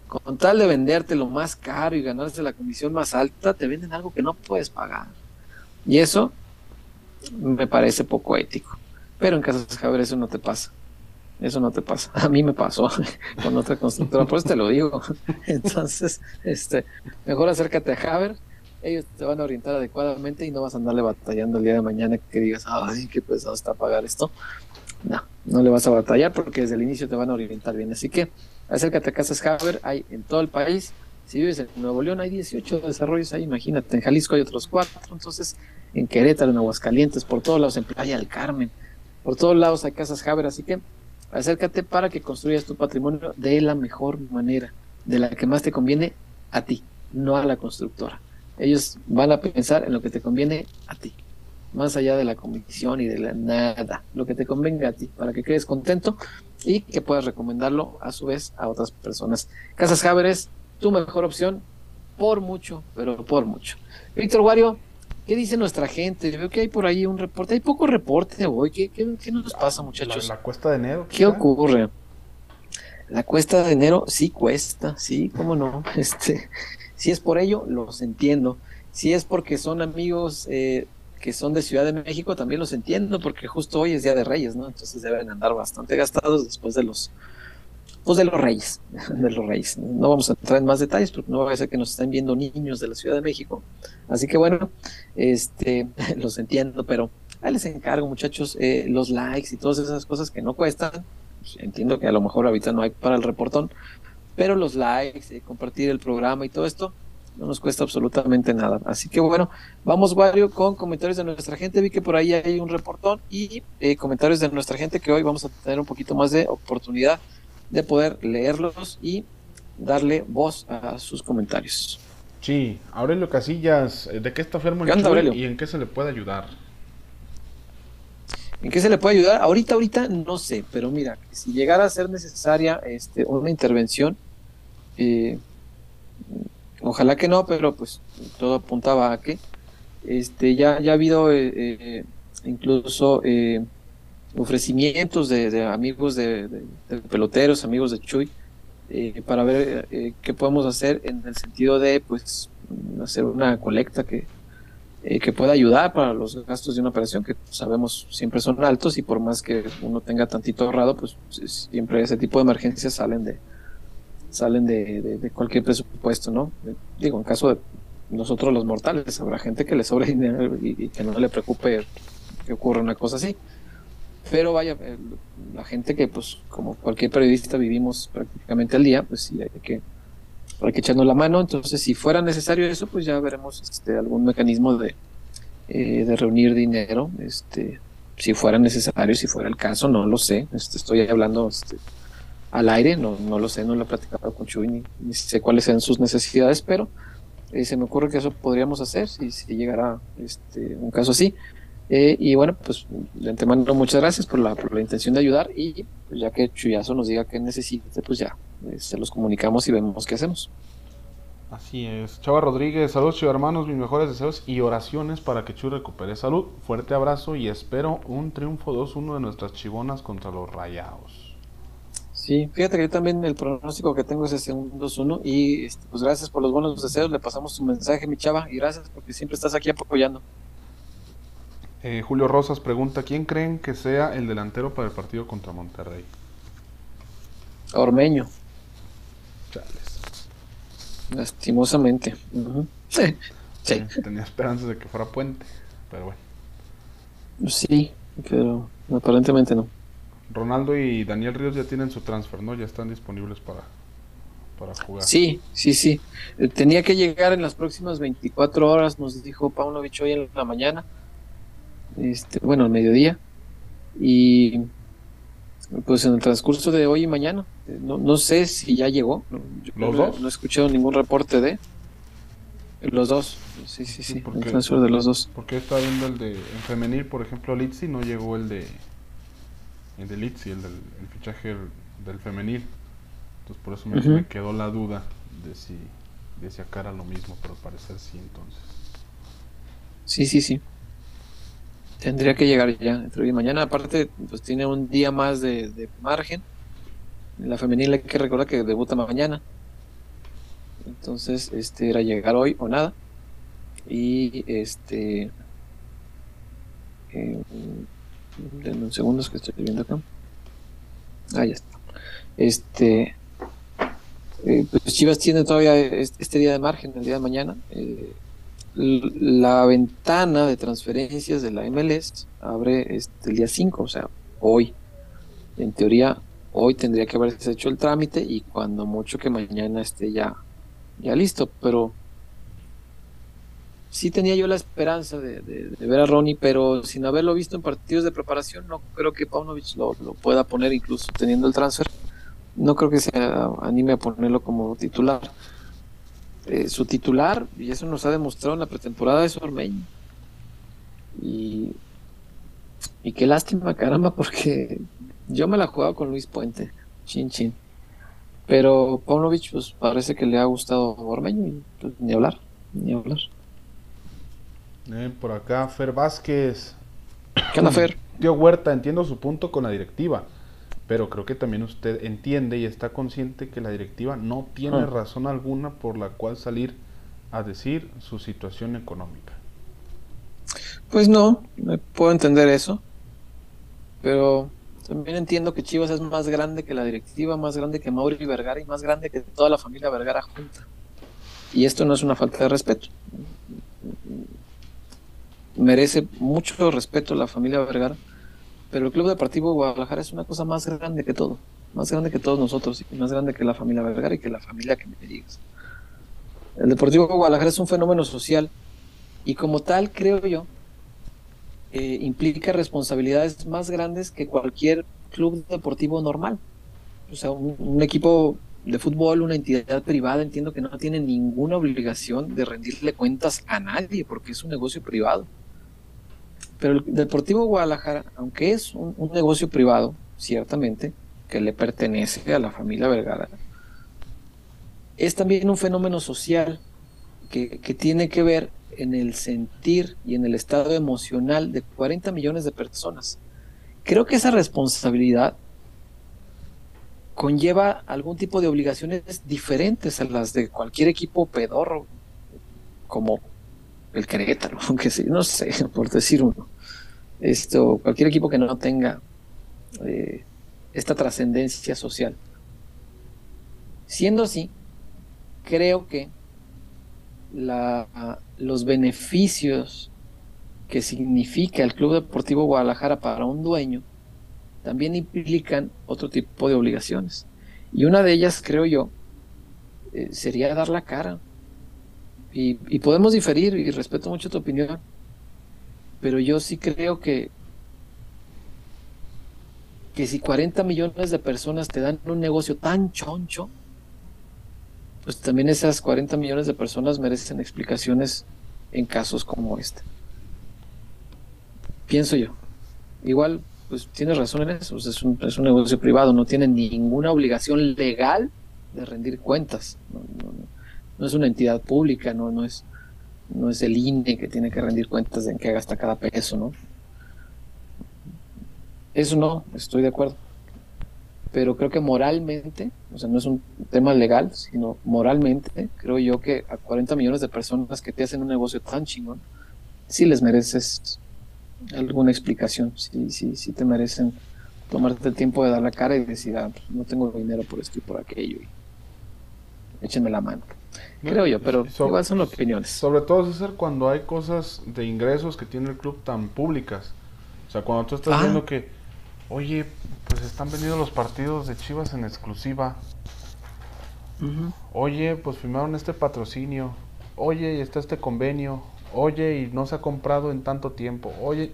con tal de venderte lo más caro y ganarse la comisión más alta, te venden algo que no puedes pagar. Y eso me parece poco ético. Pero en Casas Javier eso no te pasa. Eso no te pasa. A mí me pasó con otra constructora, por eso te lo digo. Entonces, este, mejor acércate a Javier. Ellos te van a orientar adecuadamente y no vas a andarle batallando el día de mañana que digas, ay, qué pesado está pagar esto. No, no le vas a batallar porque desde el inicio te van a orientar bien. Así que acércate a Casas Haber, hay en todo el país. Si vives en Nuevo León, hay 18 desarrollos ahí, imagínate. En Jalisco hay otros cuatro, entonces en Querétaro, en Aguascalientes, por todos lados, en Playa del Carmen, por todos lados hay Casas Haber. Así que acércate para que construyas tu patrimonio de la mejor manera, de la que más te conviene a ti, no a la constructora. Ellos van a pensar en lo que te conviene a ti. más allá de la comisión y de la nada, lo que te convenga a ti, para que quedes contento y que puedas recomendarlo a su vez a otras personas. Casas Javer es tu mejor opción por mucho, pero por mucho. Víctor Wario, ¿qué dice nuestra gente? Veo que hay por ahí un reporte, hay poco reporte hoy, ¿qué, qué, qué nos pasa muchachos? La, la cuesta de enero. ¿Qué ocurre? La cuesta de enero sí cuesta, sí, cómo no. Este, si es por ello, los entiendo. Si es porque son amigos eh, que son de Ciudad de México, también los entiendo, porque justo hoy es Día de Reyes, ¿no? Entonces deben andar bastante gastados después de los, pues de los Reyes, de los Reyes. No vamos a entrar en más detalles, porque no va a ser que nos estén viendo niños de la Ciudad de México. Así que bueno, este, los entiendo, pero ahí les encargo, muchachos, eh, los likes y todas esas cosas que no cuestan. Pues, entiendo que a lo mejor ahorita no hay para el reportón, pero los likes, eh, compartir el programa y todo esto, no nos cuesta absolutamente nada. Así que bueno, vamos Wario con comentarios de nuestra gente. Vi que por ahí hay un reportón y eh, comentarios de nuestra gente que hoy vamos a tener un poquito más de oportunidad de poder leerlos y darle voz a sus comentarios. Sí, Aurelio Casillas, eh, ¿de qué está enfermo el y en qué se le puede ayudar? ¿En qué se le puede ayudar? Ahorita, ahorita no sé, pero mira, si llegara a ser necesaria este, una intervención, eh, ojalá que no, pero pues todo apuntaba a que este, ya, ya ha habido eh, eh, incluso eh, ofrecimientos de, amigos de, peloteros, amigos de Chuy, eh, para ver eh, qué podemos hacer en el sentido de pues hacer una colecta que, eh, que pueda ayudar para los gastos de una operación que sabemos siempre son altos y por más que uno tenga tantito ahorrado, pues siempre ese tipo de emergencias salen de salen de, cualquier presupuesto, ¿no? Digo, en caso de nosotros los mortales, habrá gente que le sobre dinero y que no le preocupe que ocurra una cosa así. Pero vaya, eh, la gente que pues como cualquier periodista vivimos prácticamente al día, pues sí hay que hay que echarnos la mano. Entonces, si fuera necesario eso, pues ya veremos este, algún mecanismo de, eh, de reunir dinero. Este, si fuera necesario, si fuera el caso, no lo sé. Este, estoy hablando este, al aire, no, no lo sé, no lo he platicado con Chuy ni, sé cuáles sean sus necesidades, pero eh, se me ocurre que eso podríamos hacer si, si llegara este, un caso así. Eh, y bueno, pues de antemano muchas gracias por la, por la intención de ayudar y pues, ya que Chuyazo nos diga que necesite, pues ya eh, se los comunicamos y vemos qué hacemos. Así es. Chava Rodríguez, saludos Chuy hermanos, mis mejores deseos y oraciones para que Chuy recupere salud. Fuerte abrazo y espero un triunfo 2-1 de nuestras chivonas contra los rayados. Sí, fíjate que yo también el pronóstico que tengo es ese un 2-1 y este, pues gracias por los buenos deseos, le pasamos tu mensaje mi chava y gracias porque siempre estás aquí apoyando. Eh, Julio Rosas pregunta, ¿quién creen que sea el delantero para el partido contra Monterrey? Ormeño, Chales. lastimosamente. Sí, sí, Eh, Tenía esperanzas de que fuera Puente, pero bueno. sí, pero aparentemente no. Ronaldo y Daniel Ríos ya tienen su transfer, ¿no? Ya están disponibles para, para jugar. Sí, sí, sí. Eh, Tenía que llegar en las próximas 24 horas, nos dijo Paunovic hoy en la mañana. Este, bueno, al mediodía. Y pues en el transcurso de hoy y mañana. eh, No, no sé si ya llegó. no, yo ¿Los no- dos? No he escuchado ningún reporte de. Los dos. Sí, sí, sí. ¿por El transfer de los dos. Porque está viendo el de en femenil, por ejemplo, Litsi, no llegó el de el de Litsi, el del el fichaje del, femenil. Entonces por eso me quedó la duda de si de si acá era lo mismo, pero al parecer sí entonces. Sí, sí, sí. Tendría que llegar ya entre hoy y mañana. Aparte, pues tiene un día más de, margen. En la femenil hay que recordar que debuta mañana. Entonces, este era llegar hoy o nada. Y este. Eh, denme un segundo, que estoy viendo acá. Ah, ya está. Este. eh, pues Chivas tiene todavía es- este día de margen, el día de mañana. Eh, la ventana de transferencias de la MLS abre este, el día 5, o sea, hoy. En teoría, hoy tendría que haberse hecho el trámite y cuando mucho que mañana esté ya, ya listo, pero sí tenía yo la esperanza de, ver a Ronnie, pero sin haberlo visto en partidos de preparación, no creo que Paunovic lo, lo pueda poner incluso teniendo el transfer. No creo que se anime a ponerlo como titular. Eh, su titular, y eso nos ha demostrado en la pretemporada, es Ormeño. Y, y qué lástima, caramba, porque yo me la jugaba con Luis Puente, chin chin. Pero Paunovic, pues parece que le ha gustado Ormeño y pues, ni hablar, ni hablar. Eh, por acá, Fer Vázquez. ¿Qué onda, Fer? Tío Huerta, entiendo su punto con la directiva, pero creo que también usted entiende y está consciente que la directiva no tiene Ah. razón alguna por la cual salir a decir su situación económica. Pues no, puedo entender eso. Pero también entiendo que Chivas es más grande que la directiva, más grande que Mauri Vergara y más grande que toda la familia Vergara junta. Y esto no es una falta de respeto. Merece mucho respeto la familia Vergara, pero el Club Deportivo Guadalajara es una cosa más grande que todo, más grande que todos nosotros y más grande que la familia Vergara y que la familia que me digas. El Deportivo Guadalajara es un fenómeno social y como tal creo yo eh, implica responsabilidades más grandes que cualquier club deportivo normal. O sea, un, un equipo de fútbol, una entidad privada, entiendo que no tiene ninguna obligación de rendirle cuentas a nadie porque es un negocio privado. Pero el Deportivo Guadalajara, aunque es un, negocio privado, ciertamente, que le pertenece a la familia Vergara, es también un fenómeno social que, que tiene que ver en el sentir y en el estado emocional de 40 millones de personas. Creo que esa responsabilidad conlleva algún tipo de obligaciones diferentes a las de cualquier equipo pedorro, como el Querétaro, aunque sí, no sé, por decir uno. Esto, cualquier equipo que no tenga eh, esta trascendencia social. Siendo así, creo que la, los beneficios que significa el Club Deportivo Guadalajara para un dueño también implican otro tipo de obligaciones. Y una de ellas, creo yo, eh, sería dar la cara. Y, y podemos diferir, y respeto mucho tu opinión, pero yo sí creo que, que si 40 millones de personas te dan un negocio tan choncho, pues también esas 40 millones de personas merecen explicaciones en casos como este. Pienso yo. Igual, pues tienes razón en eso. es, un, es un negocio privado, no tiene ninguna obligación legal de rendir cuentas. No, no, no es una entidad pública, no, no, es, no es el INE que tiene que rendir cuentas de en qué gasta cada peso, ¿no? Eso no, estoy de acuerdo. Pero creo que moralmente, o sea, no es un tema legal, sino moralmente, creo yo que a 40 millones de personas que te hacen un negocio tan chingón, sí les mereces alguna explicación, sí, sí, sí te merecen tomarte el tiempo de dar la cara y decir, ah, pues, no tengo dinero por esto y por aquello, échenme la mano. Creo yo, pero igual son opiniones. Sobre todo, César, cuando hay cosas de ingresos que tiene el club tan públicas. O sea, cuando tú estás Ah. viendo que, oye, pues están vendidos los partidos de Chivas en exclusiva. Oye, pues firmaron este patrocinio. Oye, y está este convenio. Oye, y no se ha comprado en tanto tiempo. Oye,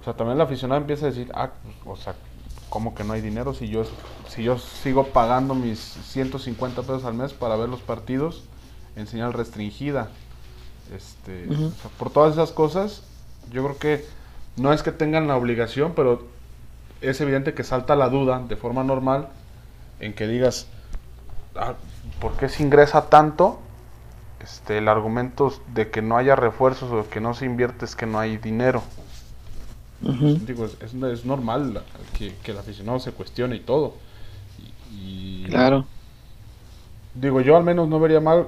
o sea, también el aficionado empieza a decir, ah, o sea, ¿cómo que no hay dinero si yo, si yo sigo pagando mis 150 pesos al mes para ver los partidos en señal restringida? Este, Ujú. o sea, por todas esas cosas, yo creo que no es que tengan la obligación, pero es evidente que salta la duda de forma normal en que digas, ah, ¿por qué se ingresa tanto? Este, el argumento de que no haya refuerzos o que no se invierte es que no hay dinero. Digo, es, es- es normal que, que el aficionado se cuestione y todo. Y, y- Claro. Digo, yo al menos no vería mal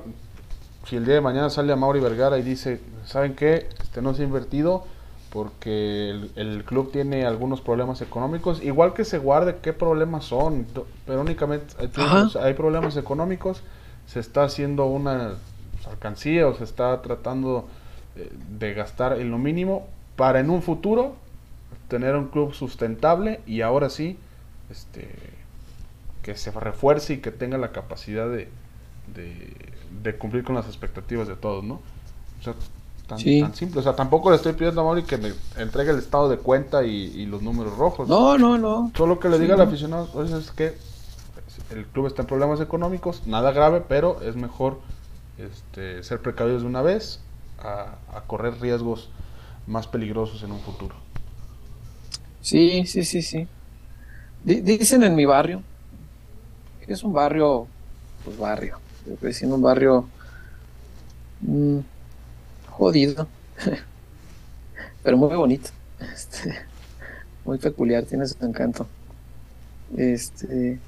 si el día de mañana sale a Mauri Vergara y dice, ¿saben qué? Este no se ha invertido porque el, el club tiene algunos problemas económicos. Igual que se guarde qué problemas son, pero únicamente hay, problemas económicos, se está haciendo una alcancía o se está tratando eh, de gastar en lo mínimo para en un futuro tener un club sustentable y ahora sí, este que se refuerce y que tenga la capacidad de, de, de cumplir con las expectativas de todos, ¿no? O sea, tan, Sí. tan simple. O sea, tampoco le estoy pidiendo a Mauri que me entregue el estado de cuenta y, y los números rojos. No, no, no. Solo que le Sí, diga al ¿no? aficionado, pues, es que el club está en problemas económicos, nada grave, pero es mejor este, ser precavidos de una vez a, a correr riesgos más peligrosos en un futuro. Sí, sí, sí, sí. dicen en mi barrio, que es un barrio, pues barrio, yo crecí en un barrio mm, jodido, pero muy bonito, este, muy peculiar, tiene su encanto. Este,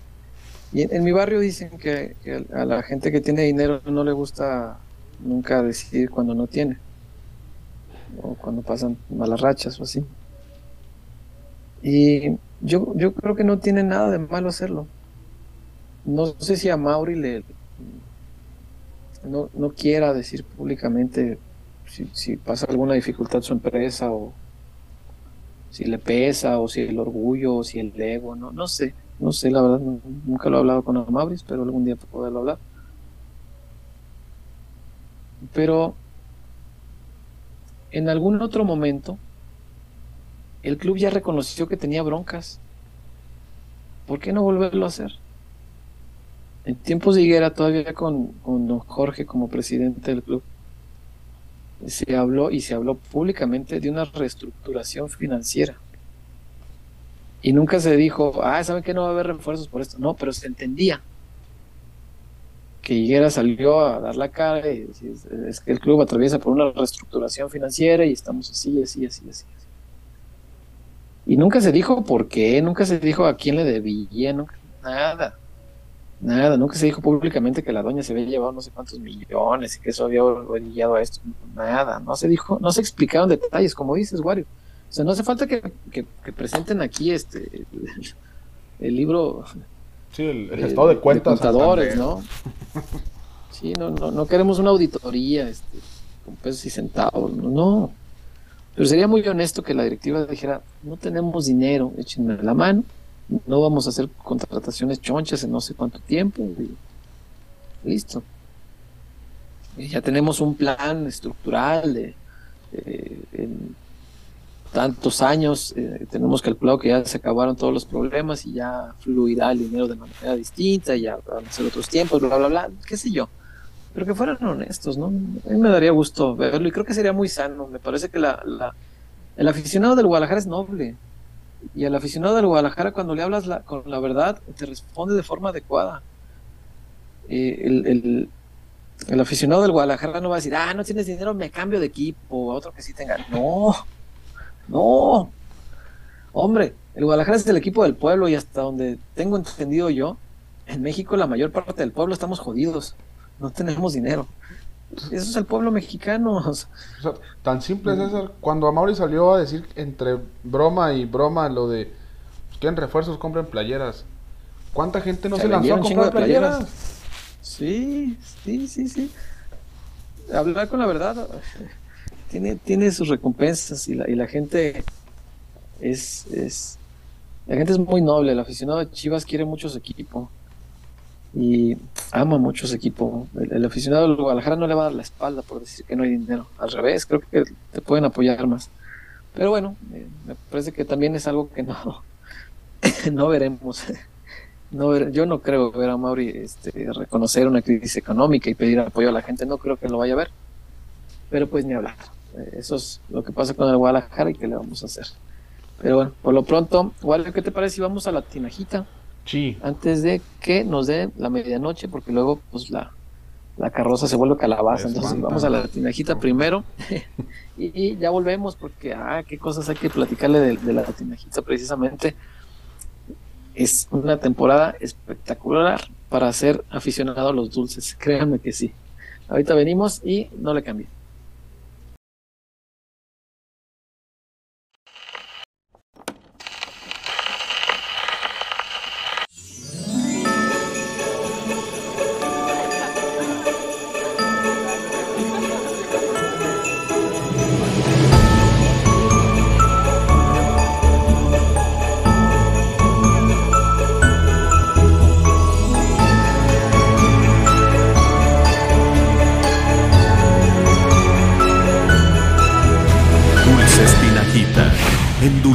y en, mi barrio dicen que, a la gente que tiene dinero no le gusta nunca decidir cuando no tiene, o cuando pasan malas rachas o así. Y yo, yo creo que no tiene nada de malo hacerlo. No sé si a Mauri le no, no quiera decir públicamente si, pasa alguna dificultad su empresa o si le pesa o si el orgullo o si el ego, no, no sé. No sé, la verdad, nunca lo he hablado con Amabris, pero algún día poderlo hablar. Pero en algún otro momento, el club ya reconoció que tenía broncas. ¿Por qué no volverlo a hacer? En tiempos de Higuera, todavía con, con don Jorge como presidente del club, se habló y se habló públicamente de una reestructuración financiera. Y nunca se dijo, ah, ¿saben que no va a haber refuerzos por esto? No, pero se entendía que Higuera salió a dar la cara y es, que el club atraviesa por una reestructuración financiera y estamos así, así, así, así. Y nunca se dijo por qué, nunca se dijo a quién le debía, nada. Nada, nunca se dijo públicamente que la doña se había llevado no sé cuántos millones y que eso había orillado a esto. Nada, no se dijo, no se explicaron detalles, como dices, Wario. O sea, no hace falta que, presenten aquí este el, libro. Sí, el, estado de cuentas. contadores, ¿no? Sí, no, no, no queremos una auditoría este, con pesos y centavos, no. Pero sería muy honesto que la directiva dijera, no tenemos dinero, échenme la mano, no vamos a hacer contrataciones chonchas en no sé cuánto tiempo. listo. Y ya tenemos un plan estructural de, tantos años, eh, tenemos calculado que ya se acabaron todos los problemas y ya fluirá el dinero de manera distinta, ya van a ser otros tiempos, bla, bla, bla, qué sé yo. Pero que fueran honestos, ¿no? A mí me daría gusto verlo y creo que sería muy sano. Me parece que la, la, el aficionado del Guadalajara es noble. Y el aficionado del Guadalajara, cuando le hablas la, con la verdad, te responde de forma adecuada. El, el, el aficionado del Guadalajara no va a decir, ah, no tienes dinero, me cambio de equipo, a otro que sí tenga. No, no, hombre, el Guadalajara es el equipo del pueblo y hasta donde tengo entendido yo, en México la mayor parte del pueblo estamos jodidos, no tenemos dinero. Eso es el pueblo mexicano. tan simple es eso. Cuando Amaury salió a decir entre broma y broma lo de pues, quieren refuerzos, compren playeras. ¿Cuánta gente no se, lanzó a comprar playeras? Sí, sí, sí, sí. Hablar con la verdad tiene, tiene sus recompensas y la, y la gente es, es, la gente es muy noble, el aficionado de Chivas quiere mucho su equipo y ama mucho su equipo. El, aficionado de Guadalajara no le va a dar la espalda por decir que no hay dinero. Al revés, creo que te pueden apoyar más. Pero bueno, eh, me parece que también es algo que no, no veremos. No yo no creo ver a Mauri este, reconocer una crisis económica y pedir apoyo a la gente. No creo que lo vaya a ver. Pero pues ni hablar. Eh, eso es lo que pasa con el Guadalajara y qué le vamos a hacer. Pero bueno, por lo pronto, ¿qué te parece si vamos a la tinajita? Sí. Antes de que nos dé la medianoche, porque luego pues la, la carroza se vuelve calabaza. Entonces vamos a la tinajita primero y, ya volvemos porque, ah, qué cosas hay que platicarle de, la tinajita precisamente. Es una temporada espectacular para ser aficionado a los dulces, créanme que sí. Ahorita venimos y no le cambie.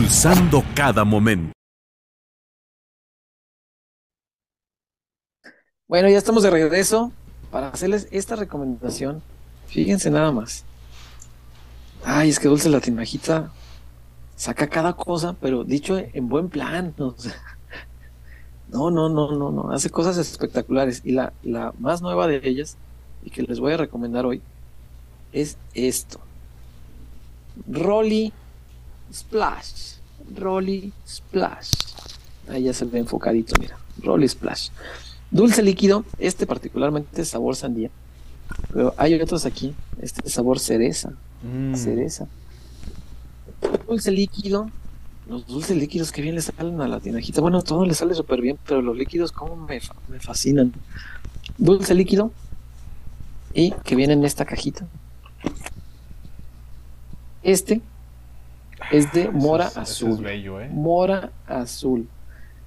Endulzando cada momento. Bueno, ya estamos de regreso para hacerles esta recomendación. Fíjense nada más. Ay, es que Dulce la Tinajita saca cada cosa, pero dicho en buen plan. no, no, no, no, no. Hace cosas espectaculares. Y la, la más nueva de ellas, y que les voy a recomendar hoy, es esto. Rolly Splash. Rolly Splash. Ahí ya se ve enfocadito, mira. Rolly Splash. Dulce líquido, este particularmente es sabor sandía. Pero hay otros aquí. Este es sabor cereza. Mm. Cereza. Dulce líquido. Los dulces líquidos que bien le salen a la tinajita. Bueno, todo le sale súper bien, pero los líquidos como me, me fascinan. Dulce líquido. Y que viene en esta cajita. Este es de mora es- azul. es bello, ¿eh? Mora azul.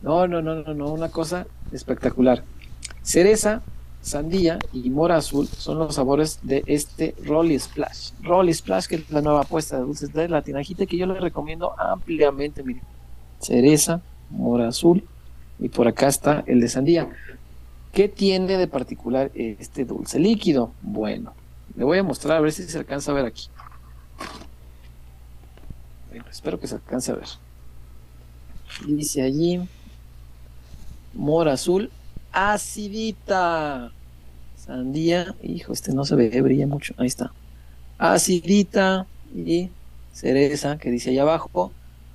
No, no, no, no, no, una cosa espectacular. Cereza, sandía y mora azul son los sabores de este Rolly Splash. Rolly Splash, que es la nueva apuesta de dulces de la tinajita que yo les recomiendo ampliamente. Miren, cereza, mora azul y por acá está el de sandía. ¿Qué tiene de particular este dulce líquido? Bueno, le voy a mostrar a ver si se alcanza a ver aquí. Espero que se alcance a ver. Dice allí mora azul acidita. Sandía, hijo, este no se ve, brilla mucho. Ahí está. Acidita y cereza, que dice allá abajo.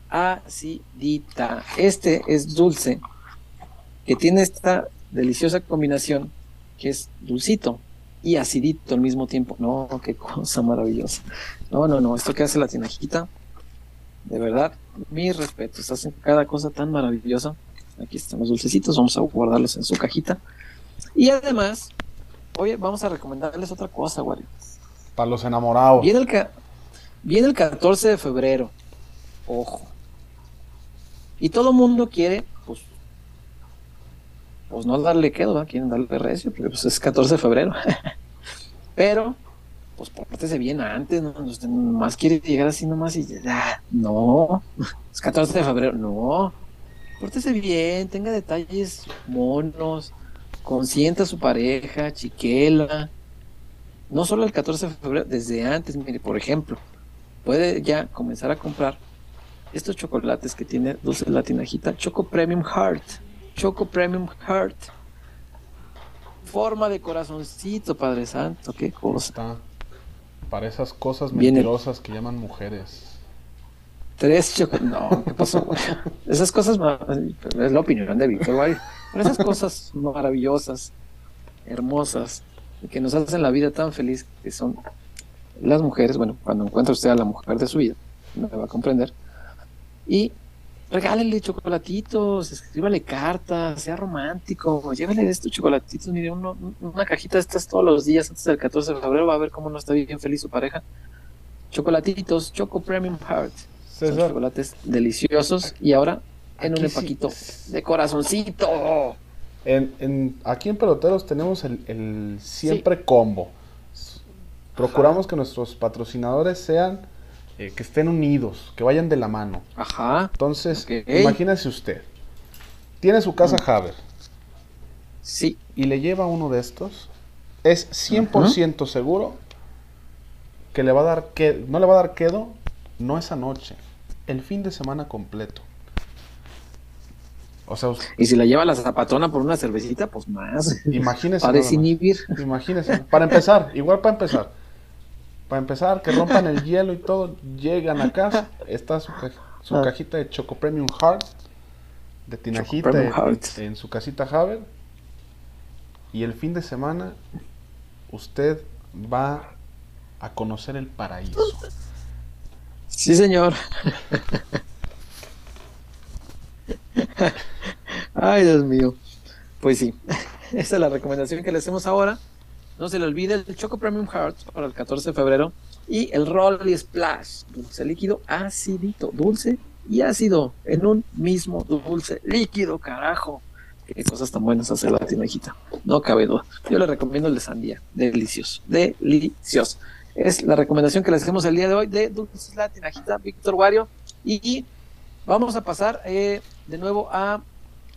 Acidita. Este es dulce, que tiene esta deliciosa combinación, que es dulcito y acidito al mismo tiempo. No, qué cosa maravillosa. No, no, no, esto que hace la tinajita, de verdad, mis respetos. Hacen cada cosa tan maravillosa. Aquí están los dulcecitos, vamos a guardarlos en su cajita. Y además, oye, vamos a recomendarles otra cosa, Wario. Para los enamorados. Viene el, ca- viene el 14 de febrero. Ojo. Y todo mundo quiere, pues, pues no darle quedo, ¿verdad? Quieren darle recio, porque pues es 14 de febrero. Pero, pues pórtese bien antes, ¿no? Usted más quiere llegar así nomás y ah, no, es 14 de febrero, no. Pórtese bien, tenga detalles monos, consienta a su pareja, chiquela. No solo el 14 de febrero, desde antes, mire, por ejemplo, puede ya comenzar a comprar estos chocolates que tiene Dulce Latinajita, Choco Premium Heart, Choco Premium Heart, forma de corazoncito, Padre Santo, qué cosa. Para esas cosas Viene- mentirosas que llaman mujeres. Tres chocolates. No, ¿qué pasó? Esas cosas, es la opinión de Víctor Guay. Pero esas cosas maravillosas, hermosas, que nos hacen la vida tan feliz, que son las mujeres. Bueno, cuando encuentre usted a la mujer de su vida, me va a comprender. Y regálenle chocolatitos, escríbale cartas, sea romántico, llévele de estos chocolatitos, mire, uno- una cajita de estas todos los días antes del 14 de febrero, va a ver cómo no está bien feliz su pareja. Chocolatitos, Choco Premium Heart. Son chocolates deliciosos y ahora en un sí. empaquito de corazoncito. en, en- aquí en Peloteros tenemos el, el siempre combo. Procuramos que nuestros patrocinadores sean, eh, que estén unidos, que vayan de la mano. Ajá. Entonces, imagínese usted, tiene su casa Haber Sí. y le lleva uno de estos, es 100% seguro que le va a dar que no le va a dar quedo, no esa noche, el fin de semana completo. O sea, us- Y si la lleva la zapatona por una cervecita, pues más. imagínese. Para desinhibir. Imagínese, para empezar, igual para empezar. Para empezar, que rompan el hielo y todo, llegan a casa, está su, ca- su Ah. cajita de Choco Premium Heart, de tinajita en su casita Haber. Y el fin de semana, usted va a conocer el paraíso. Sí, señor. Ay, Dios mío. Pues sí, esa es la recomendación que le hacemos ahora. No se le olvide el Choco Premium Heart para el 14 de febrero y el Rolly Splash, dulce líquido acidito, dulce y ácido en un mismo dulce líquido, carajo. Qué cosas tan buenas hace la tinajita. No cabe duda. Yo le recomiendo el de sandía. Delicioso. Delicioso. Es la recomendación que les hacemos el día de hoy de Dulces La Tinajita, Víctor Wario. Y vamos a pasar eh, de nuevo a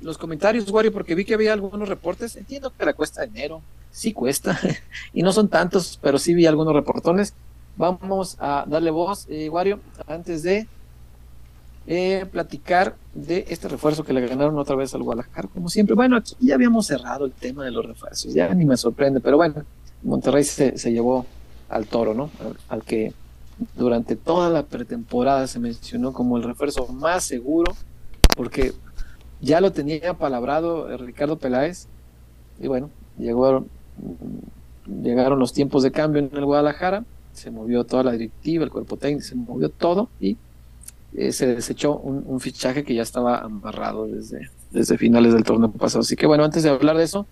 los comentarios, Wario, porque vi que había algunos reportes. Entiendo que la cuesta de enero sí cuesta, y no son tantos, pero sí vi algunos reportones. vamos a darle voz, eh, Wario, antes de eh, platicar de este refuerzo que le ganaron otra vez al Guadalajara, como siempre. Bueno, aquí ya habíamos cerrado el tema de los refuerzos, ya ni me sorprende, pero bueno, Monterrey se, se llevó al toro, ¿no? Al, que durante toda la pretemporada se mencionó como el refuerzo más seguro, porque ya lo tenía palabrado Ricardo Peláez, y bueno, llegó, llegaron los tiempos de cambio en el Guadalajara, se movió toda la directiva, el cuerpo técnico, se movió todo y eh, se desechó un, fichaje que ya estaba amarrado desde, desde finales del torneo pasado. Así que bueno, antes de hablar de eso,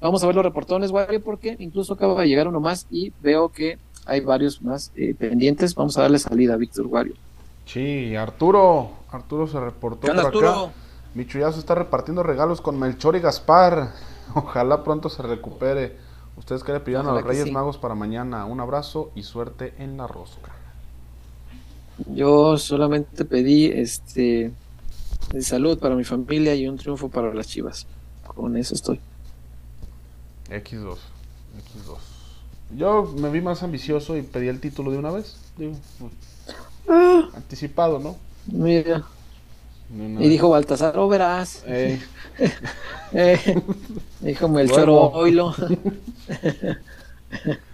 vamos a ver los reportones, Wario, porque incluso acaba de llegar uno más y veo que hay varios más eh, pendientes. Vamos a darle salida a Víctor Wario. Sí, Arturo, Arturo se reportó por acá. Mi chullazo está repartiendo regalos con Melchor y Gaspar. Ojalá pronto se recupere. Ustedes que le pidieron a los Reyes Magos para mañana. Un abrazo y suerte en la rosca. Yo solamente pedí este de salud para mi familia y un triunfo para las Chivas. Con eso estoy. X2. X2. Yo me vi más ambicioso y pedí el título de una vez. Ah. Anticipado, ¿no? Mira. Y dijo Baltasar, oh, verás. Eh. eh. dijo Melchor Oilo.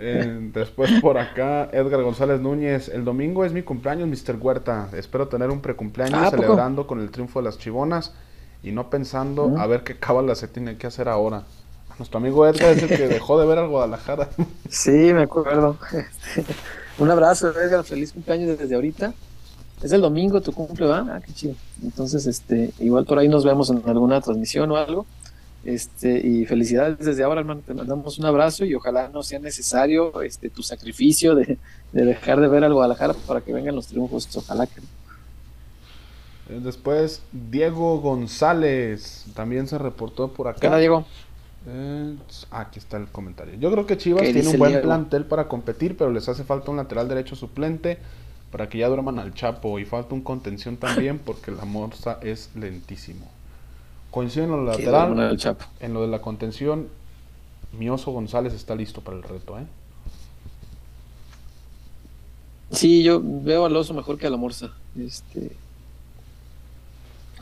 Eh, después por acá, Edgar González Núñez. El domingo es mi cumpleaños, Mr. Huerta. Espero tener un precumpleaños ah, celebrando con el triunfo de las chivonas y no pensando a ver qué cábala se tiene que hacer ahora. Nuestro amigo Edgar es el que dejó de ver al Guadalajara. Sí, me acuerdo. un abrazo, Edgar. Feliz cumpleaños desde ahorita. Es el domingo tu cumple, ¿va? Ah, qué chido. Entonces, este, igual por ahí nos vemos en alguna transmisión o algo. Este, y felicidades desde ahora, hermano. Te mandamos un abrazo y ojalá no sea necesario este, tu sacrificio de, dejar de ver al Guadalajara para que vengan los triunfos. Ojalá que. Eh, después, Diego González también se reportó por acá. ¿Qué Diego? Eh, aquí está el comentario. Yo creo que Chivas tiene un buen plantel para competir, pero les hace falta un lateral derecho suplente para que ya duerman al Chapo y falta un contención también porque la morsa es lentísimo. Coincide en lo lateral, en lo de la contención, Mioso González está listo para el reto, ¿eh? Sí, yo veo al oso mejor que a la morsa. Este,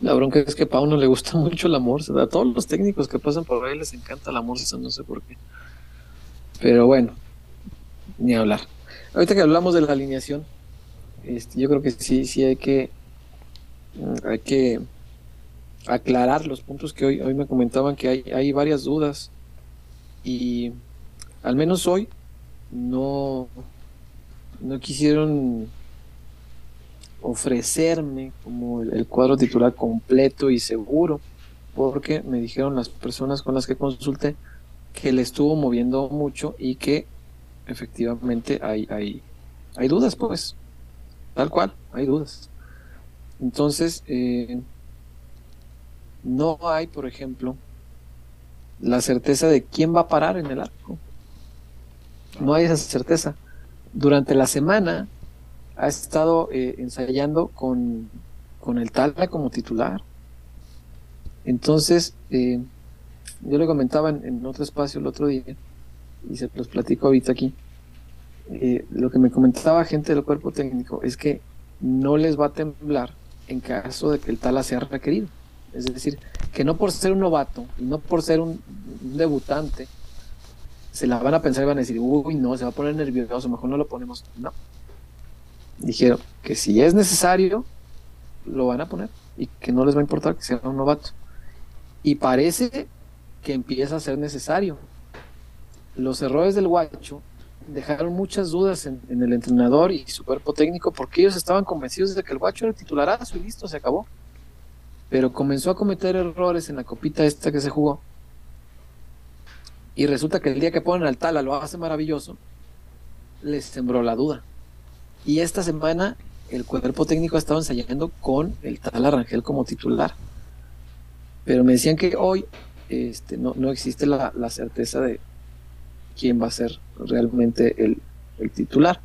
la bronca es que a Pau no le gusta mucho la morsa. A todos los técnicos que pasan por ahí les encanta la morsa, no sé por qué. Pero bueno, ni hablar. Ahorita que hablamos de la alineación, este, yo creo que sí, sí hay que, hay que aclarar los puntos que hoy, hoy me comentaban que hay, hay varias dudas. Y al menos hoy no, no quisieron ofrecerme como el, cuadro titular completo y seguro porque me dijeron las personas con las que consulté que le estuvo moviendo mucho y que efectivamente hay, hay, hay dudas pues tal cual hay dudas entonces eh, no hay, por ejemplo, la certeza de quién va a parar en el arco. No hay esa certeza. Durante la semana ha estado eh, ensayando con, con, el Tala como titular. Entonces, eh, yo le comentaba en, otro espacio el otro día, y se los platico ahorita aquí, eh, lo que me comentaba gente del cuerpo técnico es que no les va a temblar en caso de que el Tala sea requerido. Es decir, que no por ser un novato y no por ser un, debutante, se la van a pensar y van a decir, uy, no, se va a poner nervioso, mejor no lo ponemos. No. Dijeron que si es necesario, lo van a poner y que no les va a importar que sea un novato. Y parece que empieza a ser necesario. Los errores del guacho dejaron muchas dudas en, el entrenador y su cuerpo técnico porque ellos estaban convencidos de que el guacho era titularazo y listo, se acabó pero comenzó a cometer errores en la copita esta que se jugó. Y resulta que el día que ponen al Tala lo hace maravilloso, les sembró la duda. Y esta semana el cuerpo técnico ha estado ensayando con el Tala Rangel como titular. Pero me decían que hoy este, no, no existe la, certeza de quién va a ser realmente el, titular.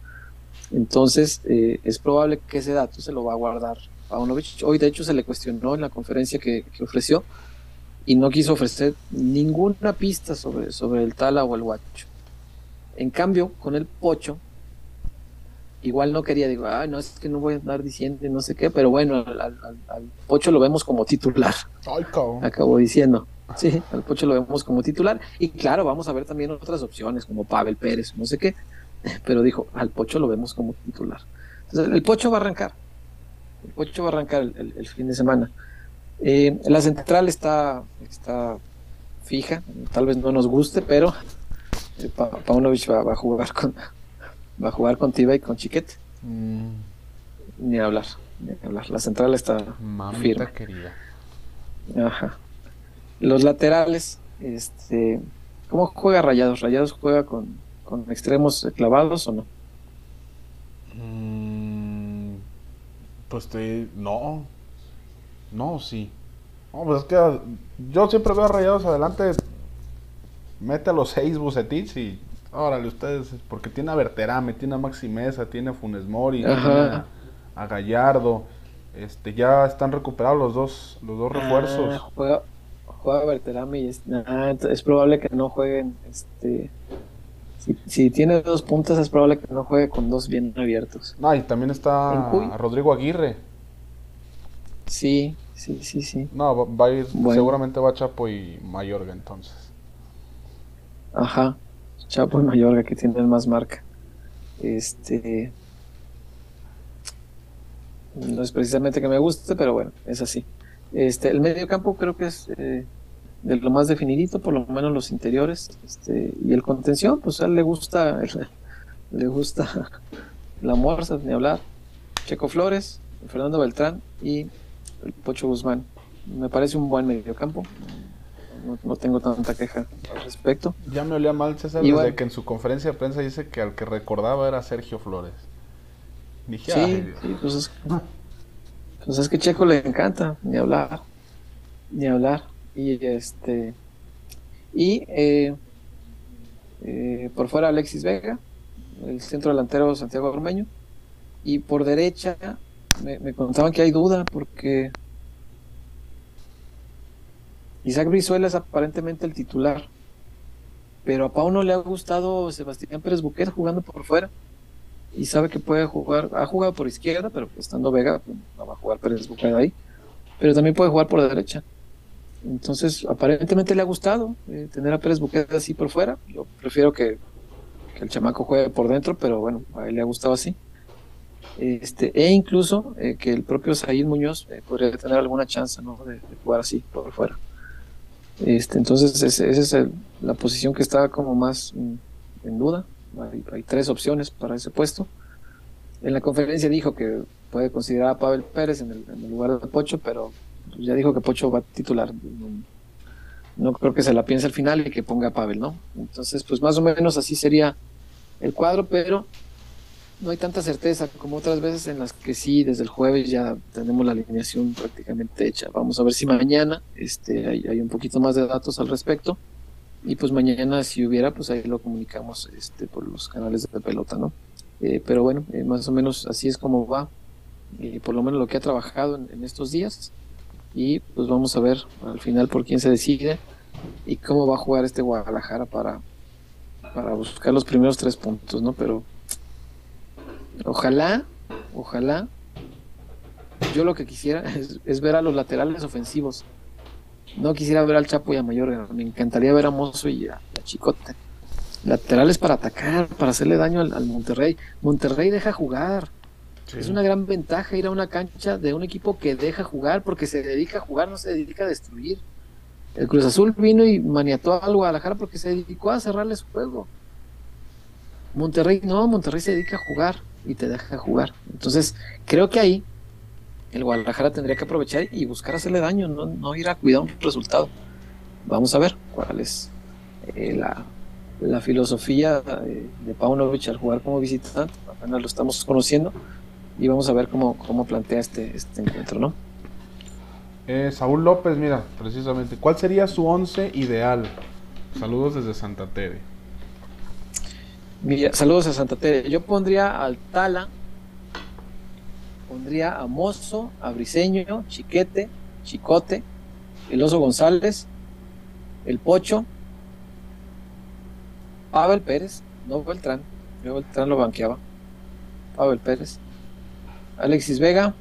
Entonces eh, es probable que ese dato se lo va a guardar Paunovic. Hoy de hecho se le cuestionó en la conferencia que, ofreció y no quiso ofrecer ninguna pista sobre, sobre el Tala o el Guacho. En cambio, con el Pocho, igual no quería, digo, ay, no, es que no voy a andar diciendo no sé qué, pero bueno, al, al- al Pocho lo vemos como titular, Ay, acabó diciendo. Sí, al Pocho lo vemos como titular. Y claro, vamos a ver también otras opciones, como Pavel Pérez, no sé qué. Pero dijo, al Pocho lo vemos como titular. Entonces, el Pocho va a arrancar. El Pocho va a arrancar el, el- el fin de semana. Eh, la central está, está fija, tal vez no nos guste, pero eh, Pa- Paunovic va, va a jugar con va a jugar con Tiva y con Chiquete. Mm, Ni hablar, ni hablar. La central está mamita firme. querida. Ajá. Los laterales, este, ¿cómo juega Rayados? ¿Rayados juega con, con extremos clavados o no? Mm, pues te. No. No, sí. No, pues es que yo siempre veo a rayados adelante. Mete a los seis bucetich y. Órale, ustedes. Porque tiene a Berterame, tiene a Maxi Mesa, tiene a Funes Mori, Ajá. tiene a, a Gallardo. Este, ya están recuperados los dos, los dos Ah, refuerzos. juega, juega Berterame y es, ah, es probable que no jueguen, este, si, si tiene dos puntas es probable que no juegue con dos bien abiertos. No, y también está Rodrigo Aguirre. Sí, sí, sí, sí. No, va, va a ir, Bueno. seguramente va Chapo y Mayorga entonces. Ajá. Chapo y Mayorga que tienen más marca. Este. No es precisamente que me guste, pero bueno, es así. Este, el medio campo creo que es eh, de lo más definidito, por lo menos los interiores. Este, y el contención, pues a él le gusta, le gusta la morsa, ni hablar. Checo Flores, Fernando Beltrán y el Pocho Guzmán. Me parece un buen medio campo. No, no tengo tanta queja al respecto. Ya me olía mal César Y desde bueno. que en su conferencia de prensa dice que al que recordaba era Sergio Flores. Dije, Sí, sí, pues es, pues es que Checo le encanta, ni hablar, ni hablar. Y este, y eh, eh, por fuera Alexis Vega, el centro delantero Santiago Ormeño, y por derecha me, me contaban que hay duda porque Isaac Brizuela es aparentemente el titular, pero a Pau no le ha gustado Sebastián Pérez Buquet jugando por fuera y sabe que puede jugar, ha jugado por izquierda, pero estando Vega, pues, no va a jugar Pérez Buquet ahí, pero también puede jugar por derecha. Entonces, aparentemente le ha gustado eh, tener a Pérez Buquet así por fuera. Yo prefiero que, el chamaco juegue por dentro, pero bueno, a él le ha gustado así. Este, e incluso eh, que el propio Said Muñoz eh, podría tener alguna chance ¿no? de, jugar así por fuera. Este, entonces, esa es la posición que está como más mm, en duda. Hay, hay tres opciones para ese puesto. En la conferencia dijo que puede considerar a Pavel Pérez en el, en el lugar de Pocho, pero ya dijo que Pocho va a titular. No, creo que se la piense al final y que ponga a Pavel, ¿no? Entonces, pues más o menos así sería el cuadro, pero no hay tanta certeza como otras veces en las que sí, desde el jueves ya tenemos la alineación prácticamente hecha. Vamos a ver si mañana este, hay, un poquito más de datos al respecto. Y pues mañana, si hubiera, pues ahí lo comunicamos este, por los canales de pelota, ¿no? Eh, pero bueno, eh, más o menos así es como va, y por lo menos lo que ha trabajado en estos días. Y pues vamos a ver al final por quién se decide y cómo va a jugar este Guadalajara para, para buscar los primeros tres puntos, ¿no? Pero ojalá, ojalá, yo lo que quisiera es, ver a los laterales ofensivos. No quisiera ver al Chapo y a Mayorga, me encantaría ver a Mozo y a, a Chicote. Laterales para atacar, para hacerle daño al Monterrey. Monterrey deja jugar. Es una gran ventaja ir a una cancha de un equipo que deja jugar porque se dedica a jugar, no se dedica a destruir. El Cruz Azul vino y maniató al Guadalajara porque se dedicó a cerrarle su juego. Monterrey no, Monterrey se dedica a jugar y te deja jugar. Entonces, creo que ahí el Guadalajara tendría que aprovechar y buscar hacerle daño, no, no ir a cuidar un resultado. Vamos a ver cuál es eh, la, la filosofía eh, de Paunovic al jugar como visitante. Apenas lo estamos conociendo y vamos a ver cómo, cómo plantea este, este encuentro, ¿no? Eh, Saúl López, mira, precisamente, ¿cuál sería su once ideal? Saludos desde Santa Tere. Mira, saludos a Santa Tere. Yo pondría al Tala, pondría a Mozo, a Briseño, Chiquete, Chicote, el Oso González, el Pocho, Pavel Pérez, no Beltrán, yo Beltrán lo banqueaba. Pavel Pérez, Alexis Vega,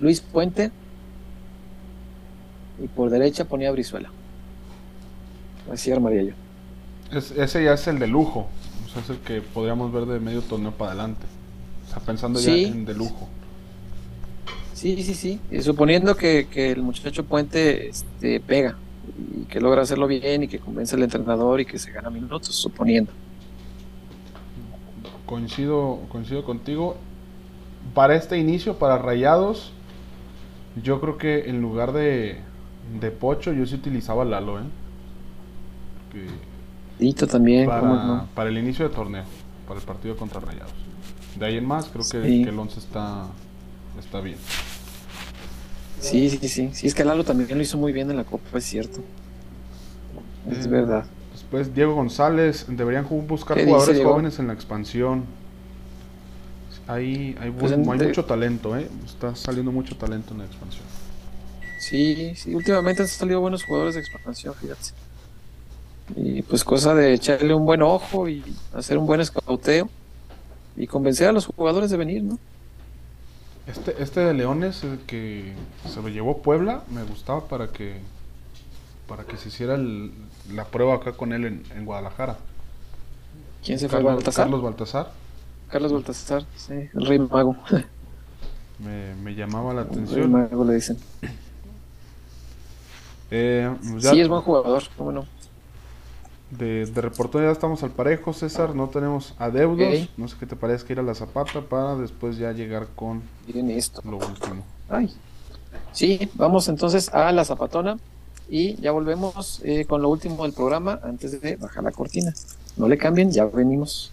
Luis Puente y por derecha ponía Brizuela. Así armaría yo. Es- ese ya es el de lujo. O sea, es el que podríamos ver de medio torneo para adelante. O sea, pensando Sí. ya en de lujo. Sí, sí, sí. Y suponiendo que, que el muchacho Puente este, pega y que logra hacerlo bien y que convence al entrenador y que se gana minutos, suponiendo. Coincido, coincido contigo. Para este inicio, para Rayados, yo creo que en lugar de, de Pocho, yo sí utilizaba Lalo, ¿eh? Dito también, para, para el inicio de torneo, para el partido contra Rayados. De ahí en más, creo que, Sí. que el 11 está, está bien. Sí, sí, sí. Sí, es que Lalo también lo hizo muy bien en la Copa, es cierto. Es Eh, verdad. Después Diego González, deberían buscar ¿Qué dice, jugadores jóvenes en la expansión. Hay, hay, Pues buen- en- hay de- mucho talento, ¿eh? Está saliendo mucho talento en la expansión. Sí, sí, últimamente han salido buenos jugadores de expansión, fíjate. Y pues cosa de echarle un buen ojo y hacer un buen escauteo y convencer a los jugadores de venir, ¿no? Este, este de Leones, el que se lo llevó Puebla, me gustaba para que para que se hiciera el- la prueba acá con él en, en Guadalajara. ¿Quién se fue? ¿Baltasar? Carlos Baltasar. Carlos Baltasar, sí, el rey mago. Me, me llamaba la El rey atención. mago le dicen. Eh, ya Sí, es buen jugador, cómo no. de, de reportero ya estamos al parejo, César. No tenemos adeudos. No sé qué te parece ir a la Zapata para después ya llegar con Miren esto. lo último. Ay. Sí, vamos entonces a la zapatona y ya volvemos eh, con lo último del programa antes de bajar la cortina. No le cambien, ya venimos.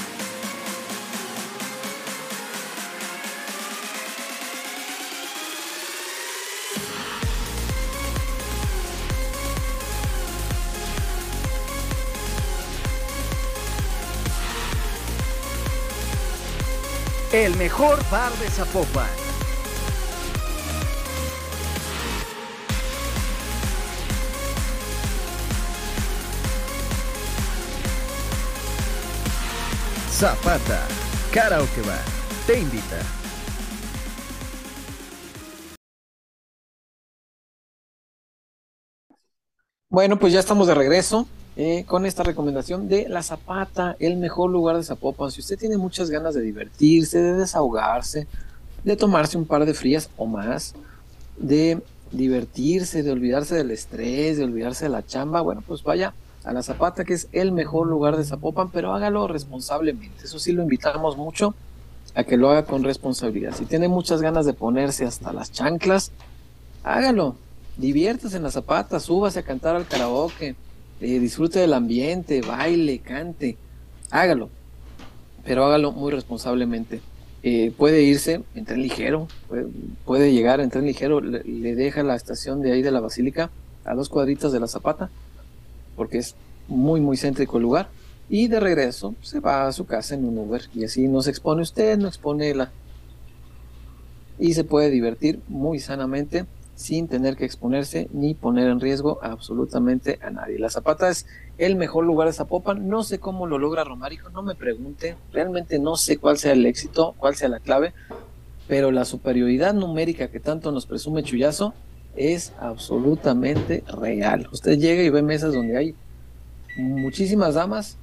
El mejor bar de Zapopan. Zapata, Karaoke Bar, te invita. Bueno, pues ya estamos de regreso eh, con esta recomendación de La Zapata, el mejor lugar de Zapopan. Si usted tiene muchas ganas de divertirse, de desahogarse, de tomarse un par de frías o más, de divertirse, de olvidarse del estrés, de olvidarse de la chamba, bueno, pues vaya a La Zapata, que es el mejor lugar de Zapopan, pero hágalo responsablemente. Eso sí lo invitamos mucho a que lo haga con responsabilidad. Si tiene muchas ganas de ponerse hasta las chanclas, hágalo. Diviértase en la zapata, súbase a cantar al karaoke, eh, disfrute del ambiente, baile, cante, hágalo, pero hágalo muy responsablemente. Eh, puede irse en tren ligero, puede, llegar en tren ligero, le, le deja la estación de ahí de la Basílica a dos cuadritas de la Zapata, porque es muy, muy céntrico el lugar, y de regreso se va a su casa en un Uber, y así no se expone usted, no expone la... Y se puede divertir muy sanamente sin tener que exponerse ni poner en riesgo absolutamente a nadie. La Zapata es el mejor lugar de Zapopan. No sé cómo lo logra Romárico, no me pregunte. Realmente no sé cuál sea el éxito, cuál sea la clave, pero la superioridad numérica que tanto nos presume Chuyazo es absolutamente real. Usted llega y ve mesas donde hay muchísimas damas,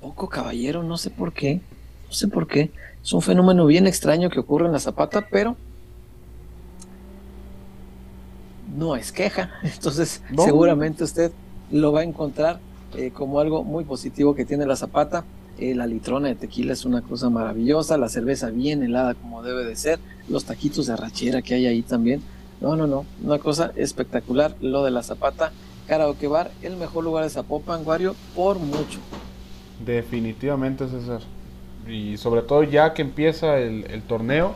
poco caballero, no sé por qué, no sé por qué. Es un fenómeno bien extraño que ocurre en la Zapata, pero no es queja. Entonces, No. seguramente usted lo va a encontrar eh, como algo muy positivo que tiene la zapata. Eh, la litrona de tequila es una cosa maravillosa, la cerveza bien helada como debe de ser, los taquitos de rachera que hay ahí también. No, no, no, una cosa espectacular lo de la zapata. Karaoke Bar, el mejor lugar de Zapopan, Guario, por mucho. Definitivamente, César. Y sobre todo ya que empieza el, el torneo,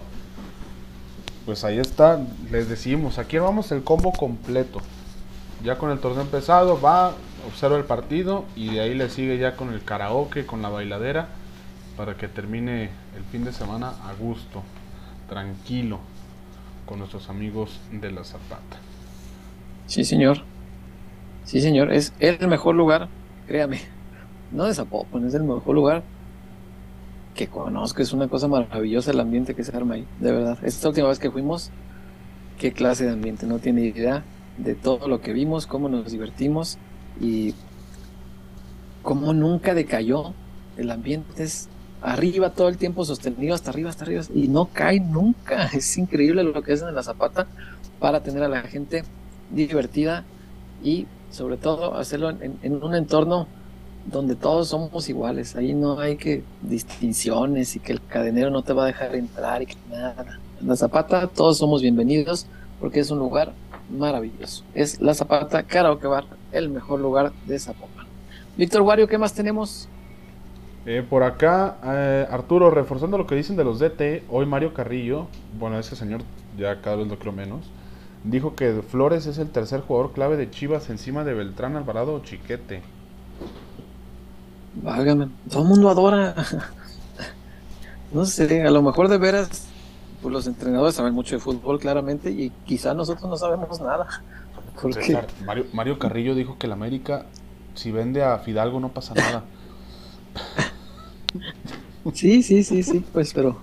pues ahí está, les decimos, aquí vamos el combo completo. Ya con el torneo empezado, va, observa el partido y de ahí le sigue ya con el karaoke, con la bailadera, para que termine el fin de semana a gusto, tranquilo, con nuestros amigos de la Zapata. Sí, señor. Sí, señor. Es el mejor lugar, créame. No de Zapopan, es el mejor lugar que conozco. Es una cosa maravillosa el ambiente que se arma ahí, de verdad. Esta última vez que fuimos, qué clase de ambiente. No tiene idea de todo lo que vimos, cómo nos divertimos y cómo nunca decayó. El ambiente es arriba todo el tiempo sostenido hasta arriba, hasta arriba y no cae nunca. Es increíble lo que hacen en la Zapata para tener a la gente divertida y sobre todo hacerlo en, un entorno donde todos somos iguales. Ahí no hay que distinciones y que el cadenero no te va a dejar entrar y que nada. En la Zapata todos somos bienvenidos porque es un lugar maravilloso. Es la Zapata Karaoke Bar, el mejor lugar de Zapopan. Víctor Wario, ¿qué más tenemos? Eh, por acá, eh, Arturo, reforzando lo que dicen de los DT, hoy Mario Carrillo, bueno, ese señor ya cada vez lo creo menos, dijo que Flores es el tercer jugador clave de Chivas encima de Beltrán, Alvarado o Chiquete. Válgame, todo el mundo adora. no sé, a lo mejor de veras, pues los entrenadores saben mucho de fútbol, claramente, y quizá nosotros no sabemos nada. Mario, Mario Carrillo dijo que el América, si vende a Fidalgo, no pasa nada. Sí, sí, sí, sí, pues, pero.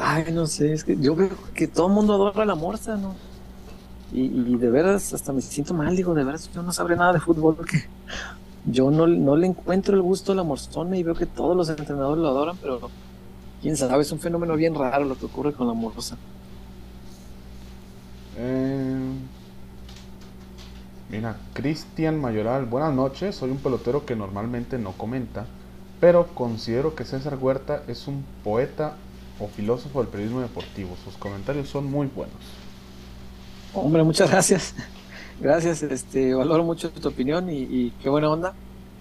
Ay, no sé, es que yo veo que todo el mundo adora la morsa, ¿no? Y, de veras, hasta me siento mal, digo, de veras, yo no sabré nada de fútbol porque yo no, no le encuentro el gusto a la morzona y veo que todos los entrenadores lo adoran, pero quién sabe, es un fenómeno bien raro lo que ocurre con la morsa. Eh, mira, Cristian Mayoral, buenas noches, soy un pelotero que normalmente no comenta pero considero que César Huerta es un poeta o filósofo del periodismo deportivo. Sus comentarios son muy buenos. Hombre, muchas gracias. Gracias, este, valoro mucho tu opinión y, qué buena onda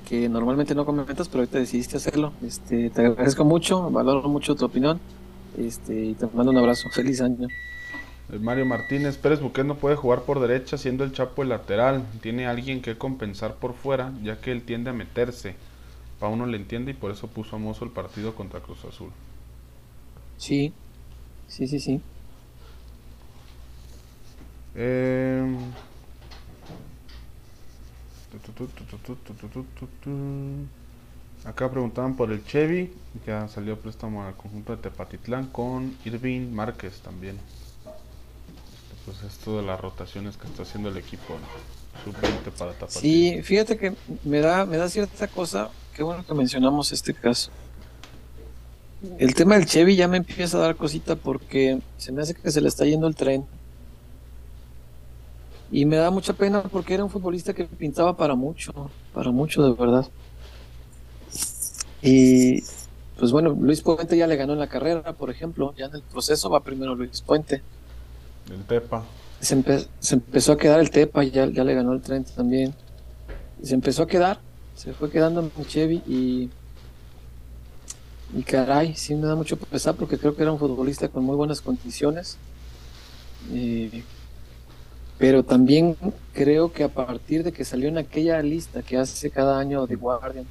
que normalmente no comentas, pero ahorita decidiste hacerlo. Este, te agradezco mucho, valoro mucho tu opinión este, y te mando un abrazo. Feliz año. Eh, Mario Martínez, Pérez Buquet no puede jugar por derecha siendo el Chapo el lateral. Tiene alguien que compensar por fuera, ya que él tiende a meterse uno le entiende y por eso puso a Mozo el partido contra Cruz Azul. Sí, sí, sí, sí. Acá preguntaban por el Chevy, ya salió préstamo al conjunto de Tepatitlán con Irving Márquez también. Pues esto de las rotaciones que está haciendo el equipo sub-20 para Tapatío. Sí, fíjate que me da, me da cierta cosa Qué bueno que mencionamos este caso. El tema del Chevy ya me empieza a dar cosita porque se me hace que se le está yendo el tren. Y me da mucha pena porque era un futbolista que pintaba para mucho, para mucho de verdad. Y pues bueno, Luis Puente ya le ganó en la carrera, por ejemplo, ya en el proceso va primero Luis Puente. El Tepa. Se, empezó a quedar el Tepa, ya, ya le ganó el tren también. se empezó a quedar se fue quedando en Chevy y y caray, sí me da mucho pesar porque creo que era un futbolista con muy buenas condiciones. Eh, pero también creo que a partir de que salió en aquella lista que hace cada año The Guardian,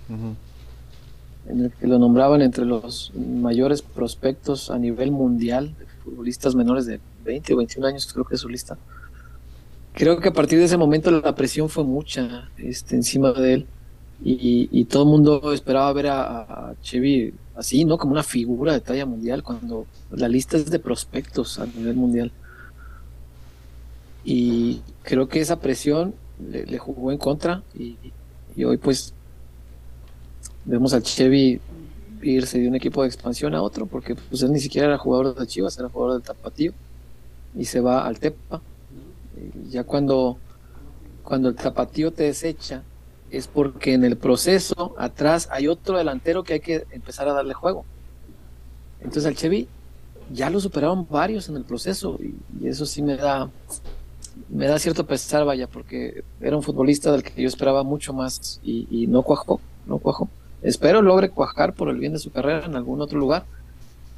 en el que lo nombraban entre los mayores prospectos a nivel mundial, futbolistas menores de 20 o 21 años, creo que es su lista. Creo que a partir de ese momento la presión fue mucha este, encima de él y, todo el mundo esperaba ver a, Chevy así, ¿no? Como una figura de talla mundial, cuando la lista es de prospectos a nivel mundial. Y creo que esa presión le, jugó en contra y, hoy pues vemos a Chevy irse de un equipo de expansión a otro, porque pues él ni siquiera era jugador de Chivas, era jugador del Tapatío, y se va al Tepa. ya cuando, cuando el Tapatío te desecha, es porque en el proceso atrás hay otro delantero que hay que empezar a darle juego. Entonces al Chevy ya lo superaron varios en el proceso y, eso sí me da me da cierto pesar, vaya, porque era un futbolista del que yo esperaba mucho más y, no cuajó, no cuajó. Espero logre cuajar por el bien de su carrera en algún otro lugar,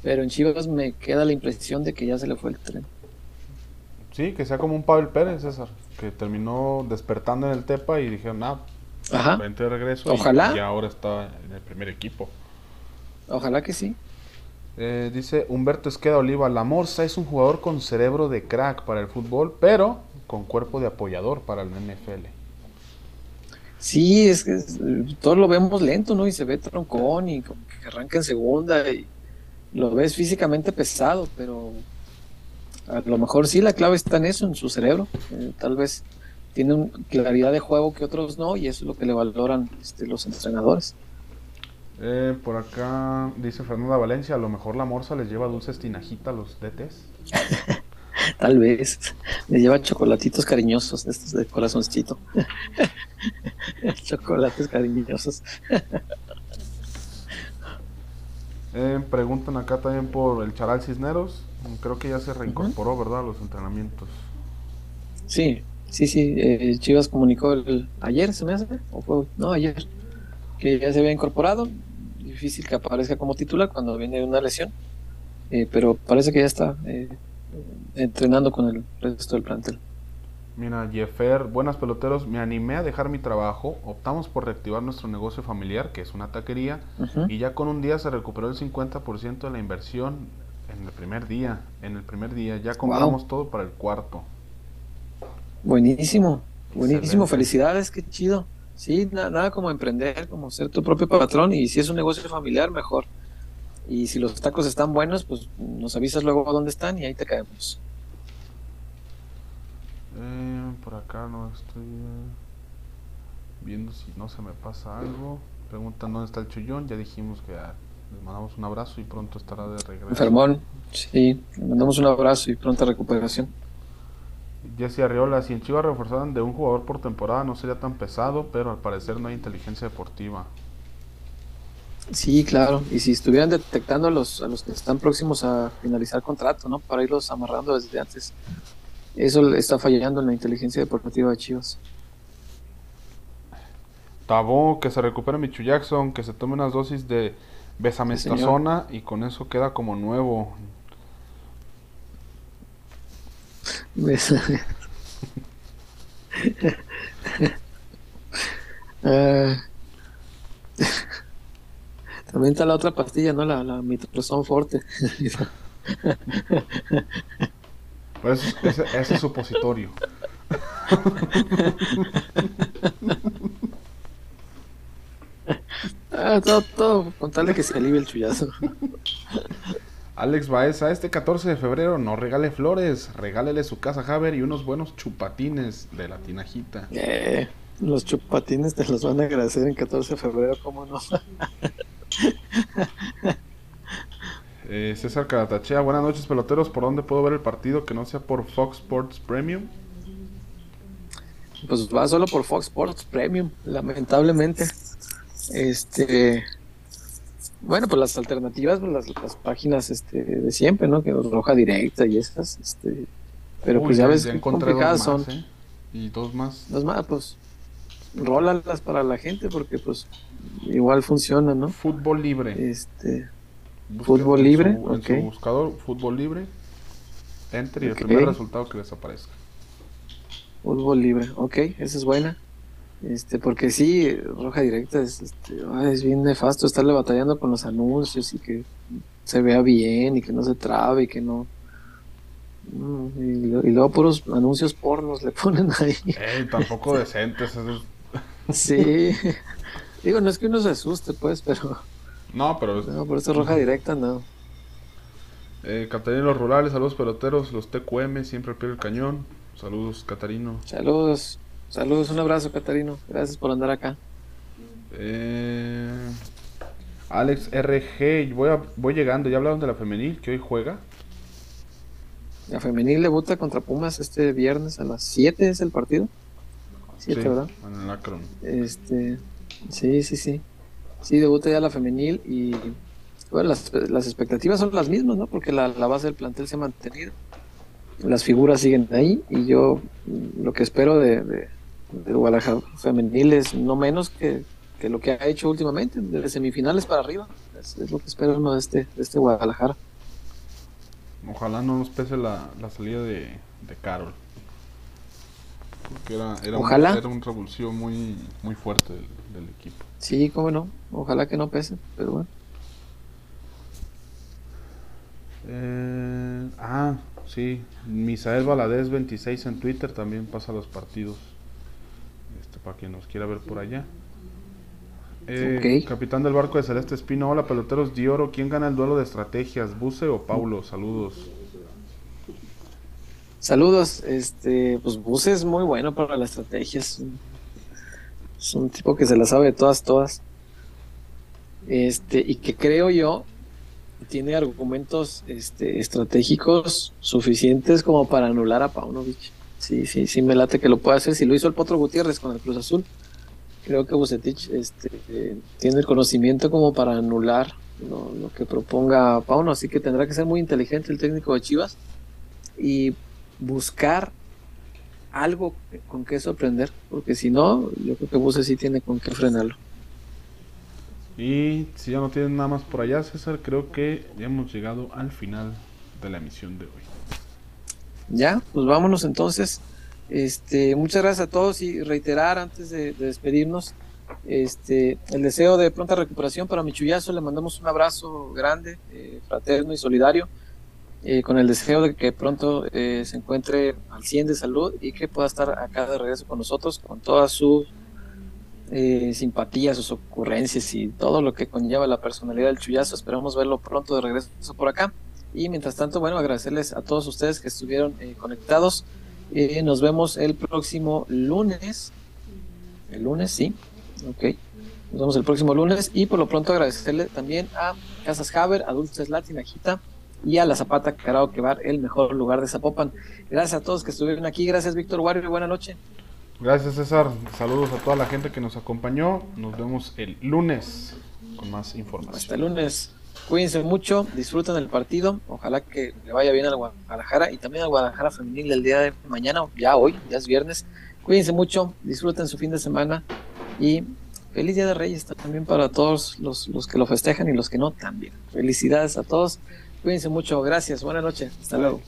Pero en Chivas me queda la impresión de que ya se le fue el tren. Sí, que sea como un Pavel Pérez, César, que terminó despertando en el Tepa y dijeron, ah, Ajá. vente de regreso. y- Ojalá. Y, ahora está en el primer equipo. Ojalá que sí. Eh, dice Humberto Esqueda Oliva, la Morsa es un jugador con cerebro de crack para el fútbol, pero con cuerpo de apoyador para el NFL. Sí, es que es- todo lo vemos lento, ¿no? Y se ve troncón y como que arranca en segunda y lo ves físicamente pesado, pero a lo mejor sí la clave está en eso, en su cerebro. Eh, tal vez tiene una claridad de juego que otros no y eso es lo que le valoran este, los entrenadores. Eh, por acá dice Fernanda Valencia, a lo mejor la Morsa les lleva dulces tinajita a los DTs. Tal vez le lleva chocolatitos cariñosos, estos de corazoncito. Chocolates cariñosos. Eh, preguntan acá también por el Charal Cisneros. Creo que ya se reincorporó, ¿verdad? A los entrenamientos. Sí, sí, sí. eh, Chivas comunicó el, ayer, ¿se me hace? ¿O fue? No, ayer. Que ya se había incorporado. Difícil que aparezca como titular cuando viene de una lesión. Eh, pero parece que ya está eh, entrenando con el resto del plantel. Mira, Jeffer, buenas peloteros, me animé a dejar mi trabajo, optamos por reactivar nuestro negocio familiar, que es una taquería, y ya con un día se recuperó el 50% de la inversión en el primer día. En el primer día ya compramos todo para el cuarto. Buenísimo, buenísimo. Excelente. Felicidades, qué chido. Sí, na- nada como emprender, como ser tu propio patrón. Y si es un negocio familiar, mejor. Y si los tacos están buenos, pues nos avisas luego dónde están y ahí te caemos. Eh, por acá no estoy eh, viendo si no se me pasa algo. Preguntan dónde está el chullón. Ya dijimos que ah, les mandamos un abrazo y pronto estará de regreso. Enfermón, sí, le mandamos un abrazo y pronta recuperación. Jesse Arriola, si en Chivas reforzaran de un jugador por temporada no sería tan pesado, pero al parecer no hay inteligencia deportiva. Sí, claro. Y si estuvieran detectando a los, a los que están próximos a finalizar contrato, ¿no? Para irlos amarrando desde antes. Eso está fallando en la inteligencia deportiva de Chivas. Tabó, que se recupere Michu Jackson, que se tome unas dosis de besamestazona y con eso queda como nuevo. Ah. También está la otra pastilla, ¿no? La, la mitrozón forte. Pero eso es- ese, ese es supositorio. Ah, todo, todo, con tal de que se alivie el chullazo. Alex Baeza, este 14 de febrero no regale flores, regálele su casa a Haber y unos buenos chupatines de la tinajita. Eh, los chupatines te los van a agradecer en 14 de febrero, ¿cómo no? Eh, César Caratachea, buenas noches peloteros, ¿por dónde puedo ver el partido que no sea por Fox Sports Premium? Pues va solo por Fox Sports Premium, lamentablemente. Este. Bueno, pues las alternativas, pues las, las páginas este, de siempre, ¿no? Que Roja Directa y esas. Este, pero Uy, pues ya ves qué encontré dos complicadas más, son. ¿eh? Y dos más. Dos más, pues. Rólalas para la gente porque, pues, igual funciona, ¿no? Fútbol libre. Este. Fútbol libre, su- En ok. su buscador, fútbol libre. Enter y el Ok. primer resultado que les aparezca. Fútbol libre, ok, esa es buena. Este, porque sí, Roja Directa es, este, ay, es bien nefasto estarle batallando con los anuncios y que se vea bien y que no se trabe y que no. Mm, Y, y luego puros anuncios pornos le ponen ahí. Ey, tampoco decentes. eso es- Sí. Digo, no es que uno se asuste, pues, pero No, pero no, por eso Roja Directa no. Eh, Catarino Los Rurales, saludos peloteros, los TQM, siempre al pie del cañón. Saludos, Catarino. Saludos, saludos, un abrazo, Catarino. Gracias por andar acá. Eh, Alex RG, voy, a- voy llegando. ¿Ya hablaron de la femenil que hoy juega? La femenil debuta contra Pumas este viernes a las 7 es el partido. 7, Sí, ¿verdad? En el Akron. Este, sí, sí, sí. Sí, debuta ya la femenil y bueno, las, las expectativas son las mismas, ¿no? Porque la, la base del plantel se ha mantenido. Las figuras siguen ahí y yo lo que espero de, de, de Guadalajara femenil es no menos que, que lo que ha hecho últimamente, de semifinales para arriba. Es, es lo que espero uno de este, de este Guadalajara. Ojalá no nos pese la, la salida de, de Carol. Porque era, era, Ojalá. Un, era un revulsivo muy, muy fuerte del, del equipo. Sí, cómo no. Ojalá que no pese, pero bueno. Eh, ah, sí. Misael Valadez 26 en Twitter también pasa los partidos. Este, para quien nos quiera ver por allá. Eh, Ok. Capitán del barco de Celeste Espino. Hola, peloteros de oro. ¿Quién gana el duelo de estrategias? ¿Buse o Paulo? Saludos. Saludos, este, pues Bus es muy bueno para la estrategia, es un, tipo que se la sabe de todas, todas. Este, y que creo yo tiene argumentos este, estratégicos suficientes como para anular a Paunovic. Sí, sí, sí me late que lo puede hacer. Si lo hizo el Potro Gutiérrez con el Cruz Azul, creo que Bucetich este, tiene el conocimiento como para anular lo que proponga Pauno, así que tendrá que ser muy inteligente el técnico de Chivas y buscar algo con que sorprender, porque si no, yo creo que Buse sí tiene con qué frenarlo. Y si ya no tienen nada más por allá, César, creo que ya hemos llegado al final de la emisión de hoy. Ya, pues vámonos entonces. Este, muchas gracias a todos y reiterar antes de, de despedirnos este, el deseo de pronta recuperación para Michuyazo. Le mandamos un abrazo grande, eh, fraterno y solidario, eh, con el deseo de que pronto eh, se encuentre al 100 de salud y que pueda estar acá de regreso con nosotros con toda su eh, simpatía, sus ocurrencias y todo lo que conlleva la personalidad del Chuyazo. Esperamos verlo pronto de regreso por acá. Y mientras tanto, bueno, agradecerles a todos ustedes que estuvieron eh, conectados. Eh, nos vemos el próximo lunes. El lunes, sí. Ok. Nos vemos el próximo lunes. Y por lo pronto agradecerle también a Casas Haber, a Dulces Latin, a Gita y a la Zapata Karaoke Bar, el mejor lugar de Zapopan. Gracias a todos que estuvieron aquí. Gracias, Víctor Wario. Buenas noches. Gracias, César. Saludos a toda la gente que nos acompañó. Nos vemos el lunes con más información. Hasta el lunes. Cuídense mucho, disfruten el partido. Ojalá que le vaya bien al Guadalajara y también al Guadalajara Femenil el día de mañana, ya hoy, ya es viernes. Cuídense mucho, disfruten su fin de semana y feliz Día de Reyes también para todos los, los que lo festejan y los que no también. Felicidades a todos. Cuídense mucho, gracias, buenas noches, hasta luego.